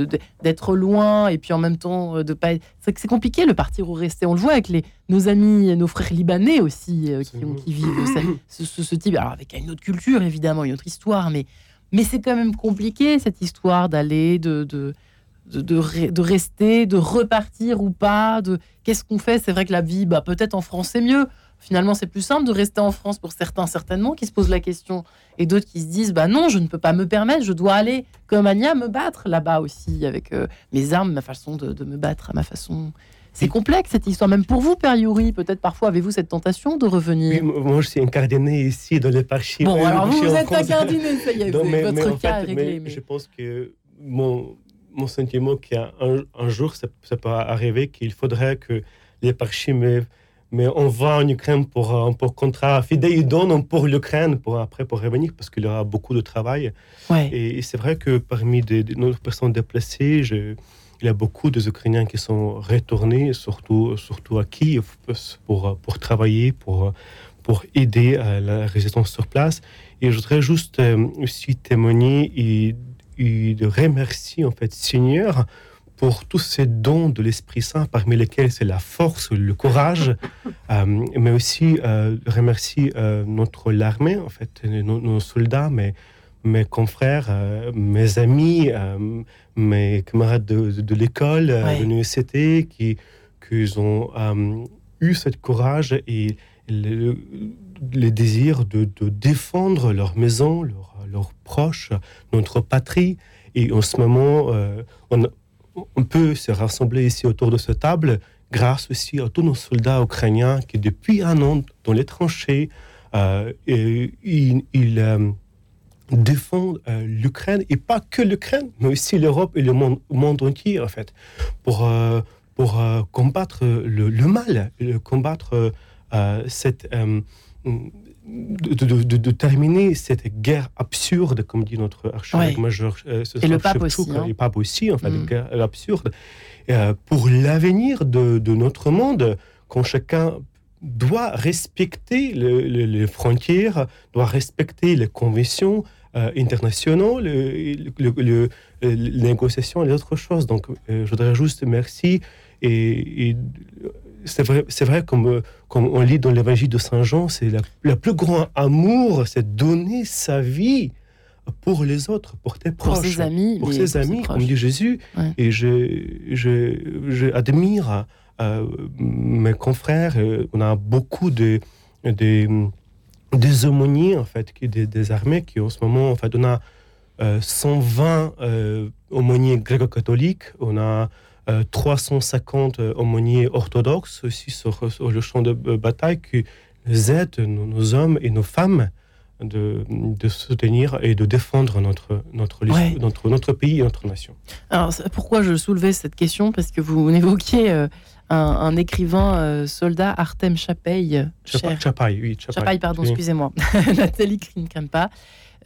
d'être loin et puis en même temps euh, de pas c'est c'est compliqué le partir ou rester. On le voit avec les nos amis nos frères libanais aussi euh, qui, qui, vivent ce, ce, type. Alors avec une autre culture évidemment une autre histoire mais mais c'est quand même compliqué cette histoire d'aller de, de de, de, rester, de repartir ou pas, de qu'est-ce qu'on fait? C'est vrai que la vie, bah, peut-être en France c'est mieux, Finalement, c'est plus simple de rester en France pour certains, certainement, qui se posent la question, et d'autres qui se disent bah non, je ne peux pas me permettre, je dois aller comme Anya me battre là-bas aussi avec euh, mes armes, ma façon de, de, me battre à ma façon. C'est complexe cette histoire, même pour vous, Père Yuri. Peut-être parfois avez-vous cette tentation de revenir? moi, je suis incardiné ici dans l'éparchie. Bon, alors vous, vous êtes incardiné, ça y est, votre cas est réglé. Mais... Je pense que mon, mon sentiment qu'un un jour, ça, ça peut arriver qu'il faudrait que l'éparchie me mais on va en Ukraine pour, euh, pour contrat fidèle, ils donnent pour l'Ukraine, pour après pour revenir, parce qu'il y aura beaucoup de travail. Et, c'est vrai que parmi des, nos personnes déplacées, il y a beaucoup d'Ukrainiens qui sont retournés, surtout, surtout à Kiev, pour, pour travailler, pour, pour aider à la résistance sur place. Et je voudrais juste euh, aussi témoigner et, et remercier en fait Seigneur pour tous ces dons de l'Esprit Saint, parmi lesquels c'est la force, le courage, euh, mais aussi euh, remercier euh, notre armée, en fait, nos, soldats, mes, mes confrères, mes amis, mes camarades de, l'école, de l'université, qui, qui ont eu ce courage et le, désir de, défendre leur maison, leurs proches, notre patrie. Et en ce moment, on, on peut se rassembler ici autour de cette table grâce aussi à tous nos soldats ukrainiens qui, depuis un an, dans les tranchées, euh, ils, euh, défendent euh, l'Ukraine, et pas que l'Ukraine, mais aussi l'Europe et le monde, entier, en fait, pour, pour combattre le, le, mal, combattre cette de, terminer cette guerre absurde, comme dit notre archevêque majeur. Euh, et le pape aussi. Hein. Le pape aussi, enfin, mm. guerre absurde. Euh, pour l'avenir de, notre monde, quand chacun doit respecter les frontières, doit respecter les conventions euh, internationales, les négociations et les autres choses. Donc, je voudrais juste merci et, et c'est vrai, c'est vrai comme, comme on lit dans l'évangile de Saint Jean, c'est le plus grand amour, c'est donner sa vie pour les autres, pour tes proches, pour ses amis, pour ses amis, comme dit Jésus. Et je, je, admire euh, mes confrères. Euh, on a beaucoup de, de des aumôniers en fait, qui, des, des, armées qui en ce moment, en fait, on a 120 euh, aumôniers gréco-catholiques, on a 350 euh, aumôniers orthodoxes aussi sur, le champ de bataille qui aident nos, hommes et nos femmes de, de, soutenir et de défendre notre, notre, notre, notre, pays et notre nation. Alors, pourquoi je soulevais cette question? Parce que vous évoquiez euh, un, écrivain euh, soldat, Artem Chapaille. Chapaille, oui. Chapaille, pardon, excusez-moi. Nathalie Krimkampa.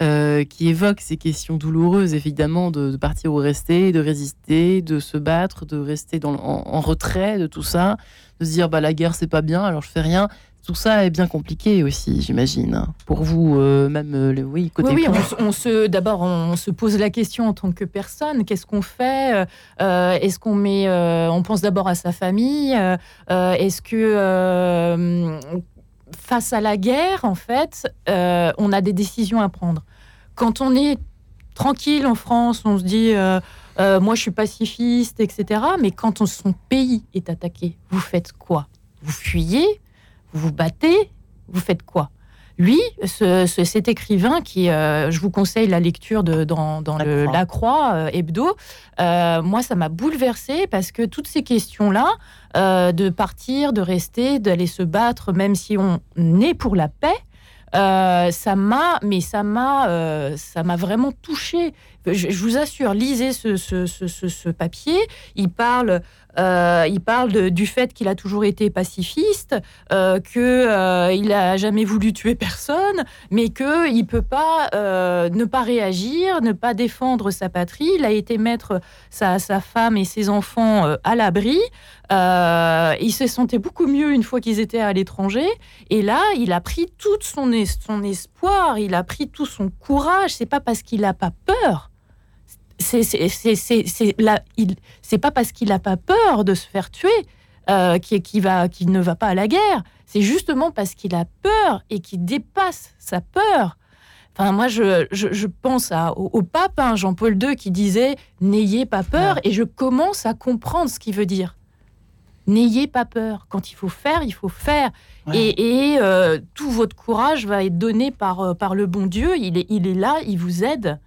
Euh, qui évoque ces questions douloureuses, évidemment, de, partir ou rester, de résister, de se battre, de rester dans, en, retrait de tout ça, de se dire bah, la guerre, c'est pas bien, alors je fais rien. Tout ça est bien compliqué aussi, j'imagine. Hein. Pour vous, euh, même, euh, oui, côté. Oui, on, se, d'abord, on, se pose la question en tant que personne qu'est-ce qu'on fait Est-ce qu'on met. on pense d'abord à sa famille Est-ce que face à la guerre, en fait, euh, on a des décisions à prendre. Quand on est tranquille en France, on se dit, euh, euh, moi je suis pacifiste, etc. Mais quand son pays est attaqué, vous faites quoi? Vous fuyez? Vous vous battez? Vous faites quoi? Lui, cet écrivain qui, euh, je vous conseille la lecture de, dans, dans la, le, Croix. la, Croix. Euh, hebdo, euh, moi, ça m'a bouleversée parce que toutes ces questions-là, de partir, de rester, d'aller se battre, même si on est pour la paix, ça m'a, mais ça m'a, ça m'a vraiment touché. Je, vous assure, lisez ce, ce, ce, ce, papier. Il parle euh, il parle du fait qu'il a toujours été pacifiste, euh, qu'il euh, n'a jamais voulu tuer personne, mais qu'il ne peut pas euh, ne pas réagir, ne pas défendre sa patrie. Il a été mettre sa, femme et ses enfants à l'abri. il se sentait beaucoup mieux une fois qu'ils étaient à l'étranger. Et là, il a pris tout son, son espoir, il a pris tout son courage. C'est pas parce qu'il n'a pas peur c'est pas parce qu'il n'a pas peur de se faire tuer euh, qu'il va qu'il ne va pas à la guerre. C'est justement parce qu'il a peur et qu'il dépasse sa peur. Enfin, moi, je, je, pense à, au, pape hein, Jean-Paul II qui disait N'ayez pas peur, et je commence à comprendre ce qu'il veut dire. n'ayez pas peur. Quand il faut faire, il faut faire. Et, euh, tout votre courage va être donné par, euh, par le bon Dieu. Il est, il est là, il vous aide.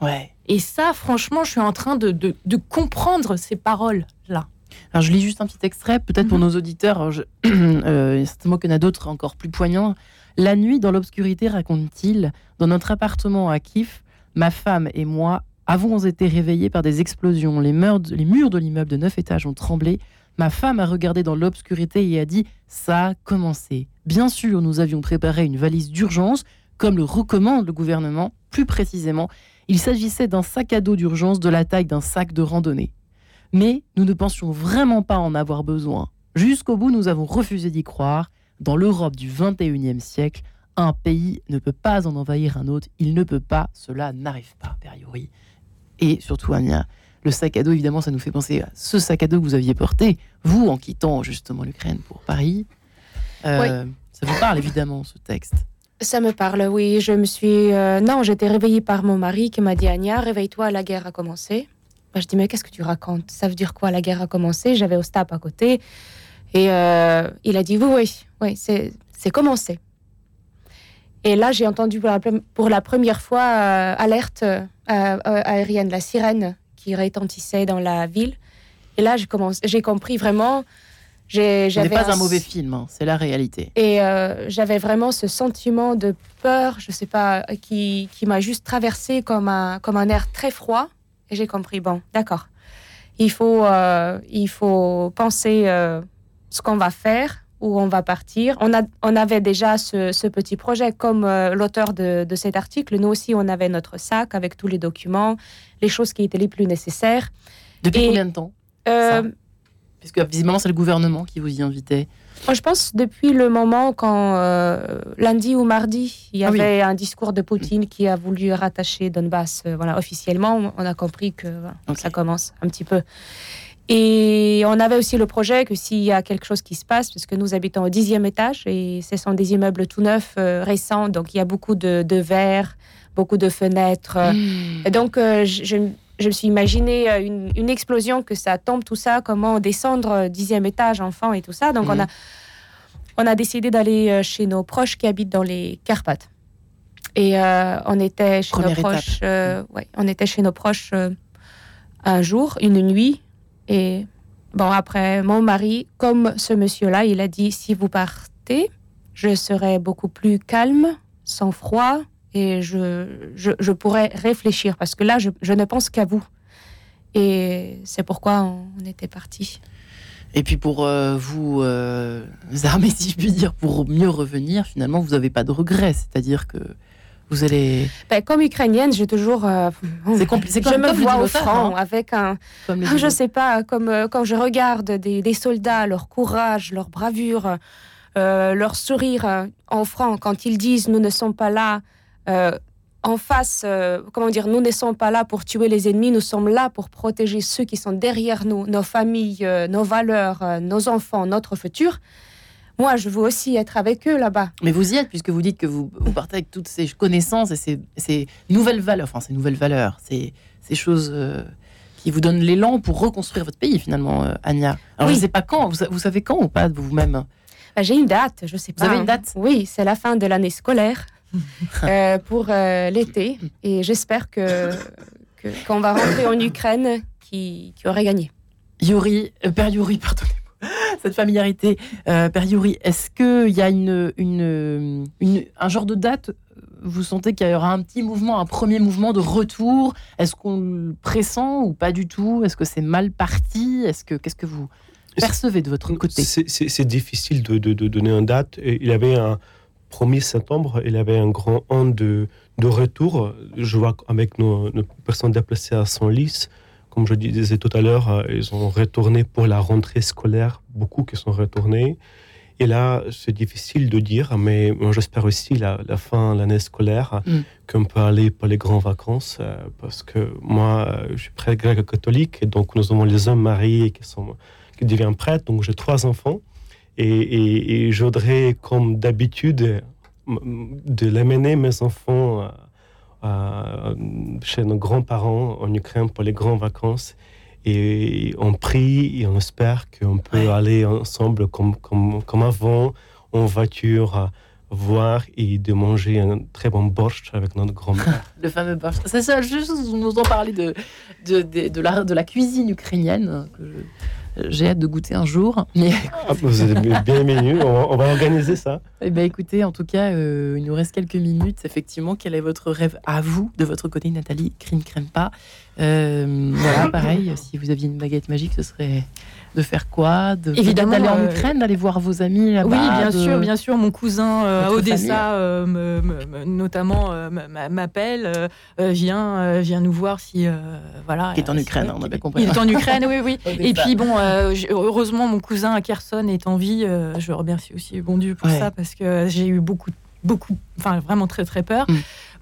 Ouais. Et ça, franchement, je suis en train de, de, comprendre ces paroles-là. Alors, je lis juste un petit extrait, peut-être pour mhm. nos auditeurs. Je... euh, certainement qu'il y en a d'autres encore plus poignants. La nuit, dans l'obscurité, raconte-t-il, dans notre appartement à Kif, ma femme et moi avons été réveillés par des explosions. Les, murs de l'immeuble de neuf étages ont tremblé. Ma femme a regardé dans l'obscurité et a dit ⁇ ça a commencé ⁇ Bien sûr, nous avions préparé une valise d'urgence, comme le recommande le gouvernement. Plus précisément, il s'agissait d'un sac à dos d'urgence de la taille d'un sac de randonnée. Mais nous ne pensions vraiment pas en avoir besoin. Jusqu'au bout, nous avons refusé d'y croire. Dans l'Europe du 21e siècle, un pays ne peut pas en envahir un autre. Il ne peut pas, cela n'arrive pas, a priori. Et surtout, Anya, le sac à dos, évidemment, ça nous fait penser à ce sac à dos que vous aviez porté, vous, en quittant justement l'Ukraine pour Paris. Euh, ça vous parle évidemment, ce texte? Ça me parle, oui. Je me suis. Euh, non, j'étais réveillée par mon mari qui m'a dit Anya, réveille-toi, la guerre a commencé. je dis Mais qu'est-ce que tu racontes? Ça veut dire quoi, la guerre a commencé? J'avais au stap à côté. Et euh, il a dit Oui, oui, oui, c'est commencé. Et là, j'ai entendu pour la, première fois alerte aérienne, la sirène qui retentissait dans la ville. Et là, j'ai compris vraiment. Ce n'est pas un, mauvais film, hein, c'est la réalité. Et euh, j'avais vraiment ce sentiment de peur, je sais pas, qui, qui m'a juste traversé comme un, comme un air très froid. Et j'ai compris, bon, d'accord. Il faut, euh, il faut penser euh, ce qu'on va faire, où on va partir. On, a, on avait déjà ce, ce petit projet, comme l'auteur de, de, cet article. Nous aussi, on avait notre sac avec tous les documents, les choses qui étaient les plus nécessaires. Depuis combien de temps euh, Puisque visiblement, c'est le gouvernement qui vous y invitait. Moi, je pense depuis le moment quand euh, lundi ou mardi, il y ah avait un discours de Poutine qui a voulu rattacher Donbass. Euh, voilà, officiellement, on a compris que ça commence un petit peu. Et on avait aussi le projet que s'il y a quelque chose qui se passe, parce que nous habitons au dixième étage et ce sont des immeubles tout neufs, récents, donc il y a beaucoup de, de verre, beaucoup de fenêtres. Hmm. Et donc, je, je me suis imaginé euh, une, explosion, que ça tombe, tout ça, comment descendre euh, dixième étage, enfant et tout ça. Donc, on, mhm. a, on a décidé d'aller euh, chez nos proches qui habitent dans les Carpates. Et on était chez nos proches. ouais, on était chez nos proches un jour, une nuit. Et bon, après, mon mari, comme ce monsieur-là, il a dit si vous partez, je serai beaucoup plus calme, sans froid, et je, je, pourrais réfléchir parce que là, je, ne pense qu'à vous. Et c'est pourquoi on, était parti. Et puis pour euh, vous euh, armer, si je puis dire, pour mieux revenir, finalement, vous n'avez pas de regrets. C'est-à-dire que vous allez. Ben, comme ukrainienne, j'ai toujours. Euh, c'est compliqué. Je me vois au front hein. avec un. je sais pas, comme euh, quand je regarde des, des, soldats, leur courage, leur bravure, leur sourire en franc quand ils disent nous ne sommes pas là en face, euh, comment dire, nous ne sommes pas là pour tuer les ennemis, nous sommes là pour protéger ceux qui sont derrière nous, nos familles, euh, nos valeurs, nos enfants, notre futur. Moi, je veux aussi être avec eux là-bas. Mais vous y êtes, puisque vous dites que vous, partez avec toutes ces connaissances et ces, nouvelles valeurs, enfin ces nouvelles valeurs, ces, ces choses qui vous donnent l'élan pour reconstruire votre pays, finalement, Anya. Alors, je ne sais pas quand, vous, savez quand ou pas vous-même? Bah, J'ai une date, je ne sais pas. Vous avez une date? Oui, c'est la fin de l'année scolaire. Euh, pour euh, l'été. Et j'espère que qu'on va rentrer en Ukraine qui, qui aurait gagné. Yuri, euh, Père Yuri, pardonnez-moi, cette familiarité. Père Yuri, est-ce qu'il y a une, une, une, un genre de date vous sentez qu'il y aura un petit mouvement, un premier mouvement de retour? Est-ce qu'on le pressent ou pas du tout? Est-ce que c'est mal parti? Est-ce que qu'est-ce que vous percevez de votre côté? C'est difficile de, de, de, donner une date. Il y avait un, 1er septembre, il y avait un grand an de, de retour. Je vois avec nos, personnes déplacées à Senlis, comme je disais tout à l'heure, euh, ils ont retourné pour la rentrée scolaire, beaucoup qui sont retournés. Et là, c'est difficile de dire, mais j'espère aussi la, la fin de l'année scolaire, mm. qu'on peut aller pour les grandes vacances, euh, parce que moi, je suis prêtre grec catholique, et donc nous avons les hommes mariés qui, sont, qui deviennent prêtres, donc j'ai trois enfants. Et, je voudrais, comme d'habitude, de l'amener mes enfants euh, chez nos grands-parents en Ukraine pour les grandes vacances. Et on prie et on espère qu'on peut aller ensemble comme, comme, comme avant, en voiture, voir et de manger un très bon borscht avec notre grand-mère. le fameux borscht. C'est ça, juste nous en parler de, de, de, de, la, de la cuisine ukrainienne. Que j'ai hâte de goûter un jour. Mais... Ah, vous êtes bienvenue, on, on va organiser ça. Eh bien, écoutez, en tout cas, euh, il nous reste quelques minutes. Effectivement, quel est votre rêve à vous, de votre côté, Nathalie? Crime, crème pas. Euh, voilà, pareil, si vous aviez une baguette magique, ce serait de faire quoi de, Évidemment d'aller en euh, Ukraine, d'aller voir vos amis là-bas. Oui, bien de- sûr, bien sûr. Mon cousin euh, à Votre Odessa, euh, me- me- me- notamment, euh, m'appelle, euh, euh, vient, euh, vient nous voir si, euh, voilà. Qui est en euh, Ukraine, on a bien compris. Il est en Ukraine, oui, oui. Odessa. Et puis bon, euh, heureusement, mon cousin à Kherson est en vie. euh, je remercie aussi bon Dieu pour Ouais. ça parce que j'ai eu beaucoup, beaucoup, enfin vraiment très très peur. Mm.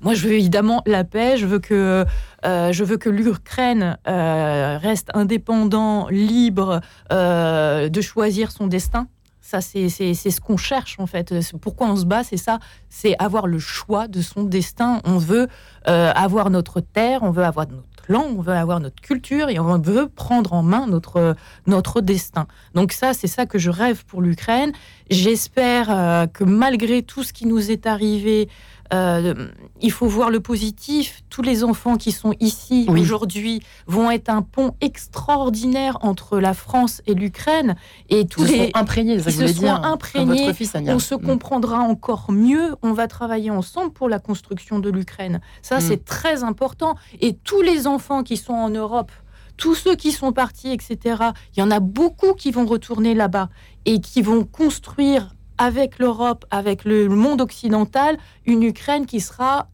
Moi, je veux évidemment la paix. Je veux que, euh, je veux que l'Ukraine euh, reste indépendant, libre, euh, de choisir son destin. Ça, c'est ce qu'on cherche en fait. Pourquoi on se bat, c'est ça. C'est avoir le choix de son destin. On veut avoir notre terre, on veut avoir notre langue, on veut avoir notre culture et on veut prendre en main notre notre destin. Donc ça, c'est ça que je rêve pour l'Ukraine. J'espère que malgré tout ce qui nous est arrivé, euh, il faut voir le positif. Tous les enfants qui sont ici Oui. aujourd'hui vont être un pont extraordinaire entre la France et l'Ukraine. Et tous se les sont imprégnés, ça se sont dire. Imprégnés. fils, on se Mm. comprendra encore mieux. On va travailler ensemble pour la construction de l'Ukraine. Ça, Mm. c'est très important. Et tous les enfants qui sont en Europe, tous ceux qui sont partis, etc., il y en a beaucoup qui vont retourner là-bas et qui vont construire avec l'Europe, avec le monde occidental, une Ukraine qui sera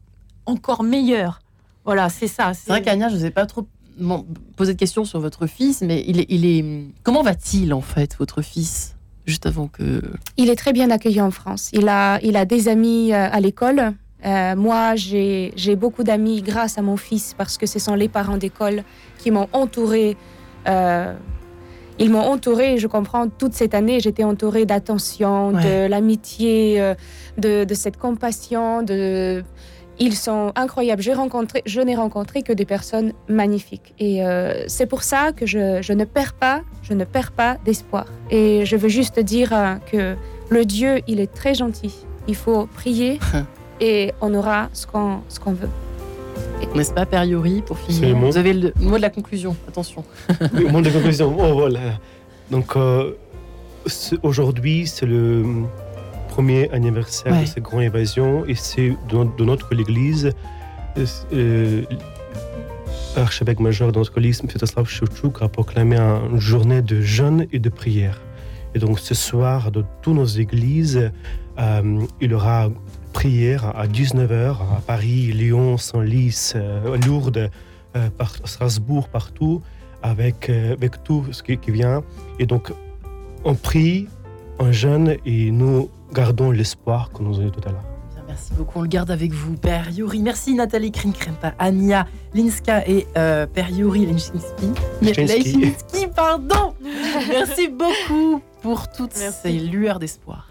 encore meilleure. Voilà, c'est ça. C'est vrai qu'Anya, je ne vous ai pas trop bon, posé de questions sur votre fils, mais il est, il est... comment va-t-il en fait, votre fils Juste avant que. Il est très bien accueilli en France. Il a, il a des amis euh, à l'école. Euh, moi, j'ai j'ai beaucoup d'amis grâce à mon fils parce que ce sont les parents d'école qui m'ont entouré. euh, ils m'ont entouré, je comprends, toute cette année, j'étais entourée d'attention, Ouais. de l'amitié, euh, de, de cette compassion. De... Ils sont incroyables. J'ai rencontré, je n'ai rencontré que des personnes magnifiques. Et euh, c'est pour ça que je, je ne perds pas, je ne perds pas d'espoir. Et je veux juste dire euh, que le Dieu, il est très gentil. Il faut prier et on aura ce qu'on ce qu'on veut. N'est-ce pas, Père Yori, pour finir mot. Vous avez le mot de la conclusion, attention. Oui, Mon de conclusion. Oh, voilà. Donc, euh, aujourd'hui, c'est le premier anniversaire Ouais. de cette grande évasion et c'est de, no- de notre église. euh, L'archevêque majeur de notre église, Svetoslav Shevchuk, a proclamé une journée de jeûne et de prière. Et donc, ce soir, dans toutes nos églises, euh, il y aura prière à 19h à Paris, Lyon, Senlis, euh, Lourdes, euh, par- Strasbourg, partout avec, euh, avec tout ce qui, qui vient. Et donc, on prie, on jeûne et nous gardons l'espoir que nous avons eu tout à l'heure. Merci beaucoup, on le garde avec vous, Père Yuri. Merci Nathalie Krinkrempa, Ania Linska et euh, Père Yuri. Lechinsky, pardon Merci beaucoup pour toutes ces lueurs d'espoir.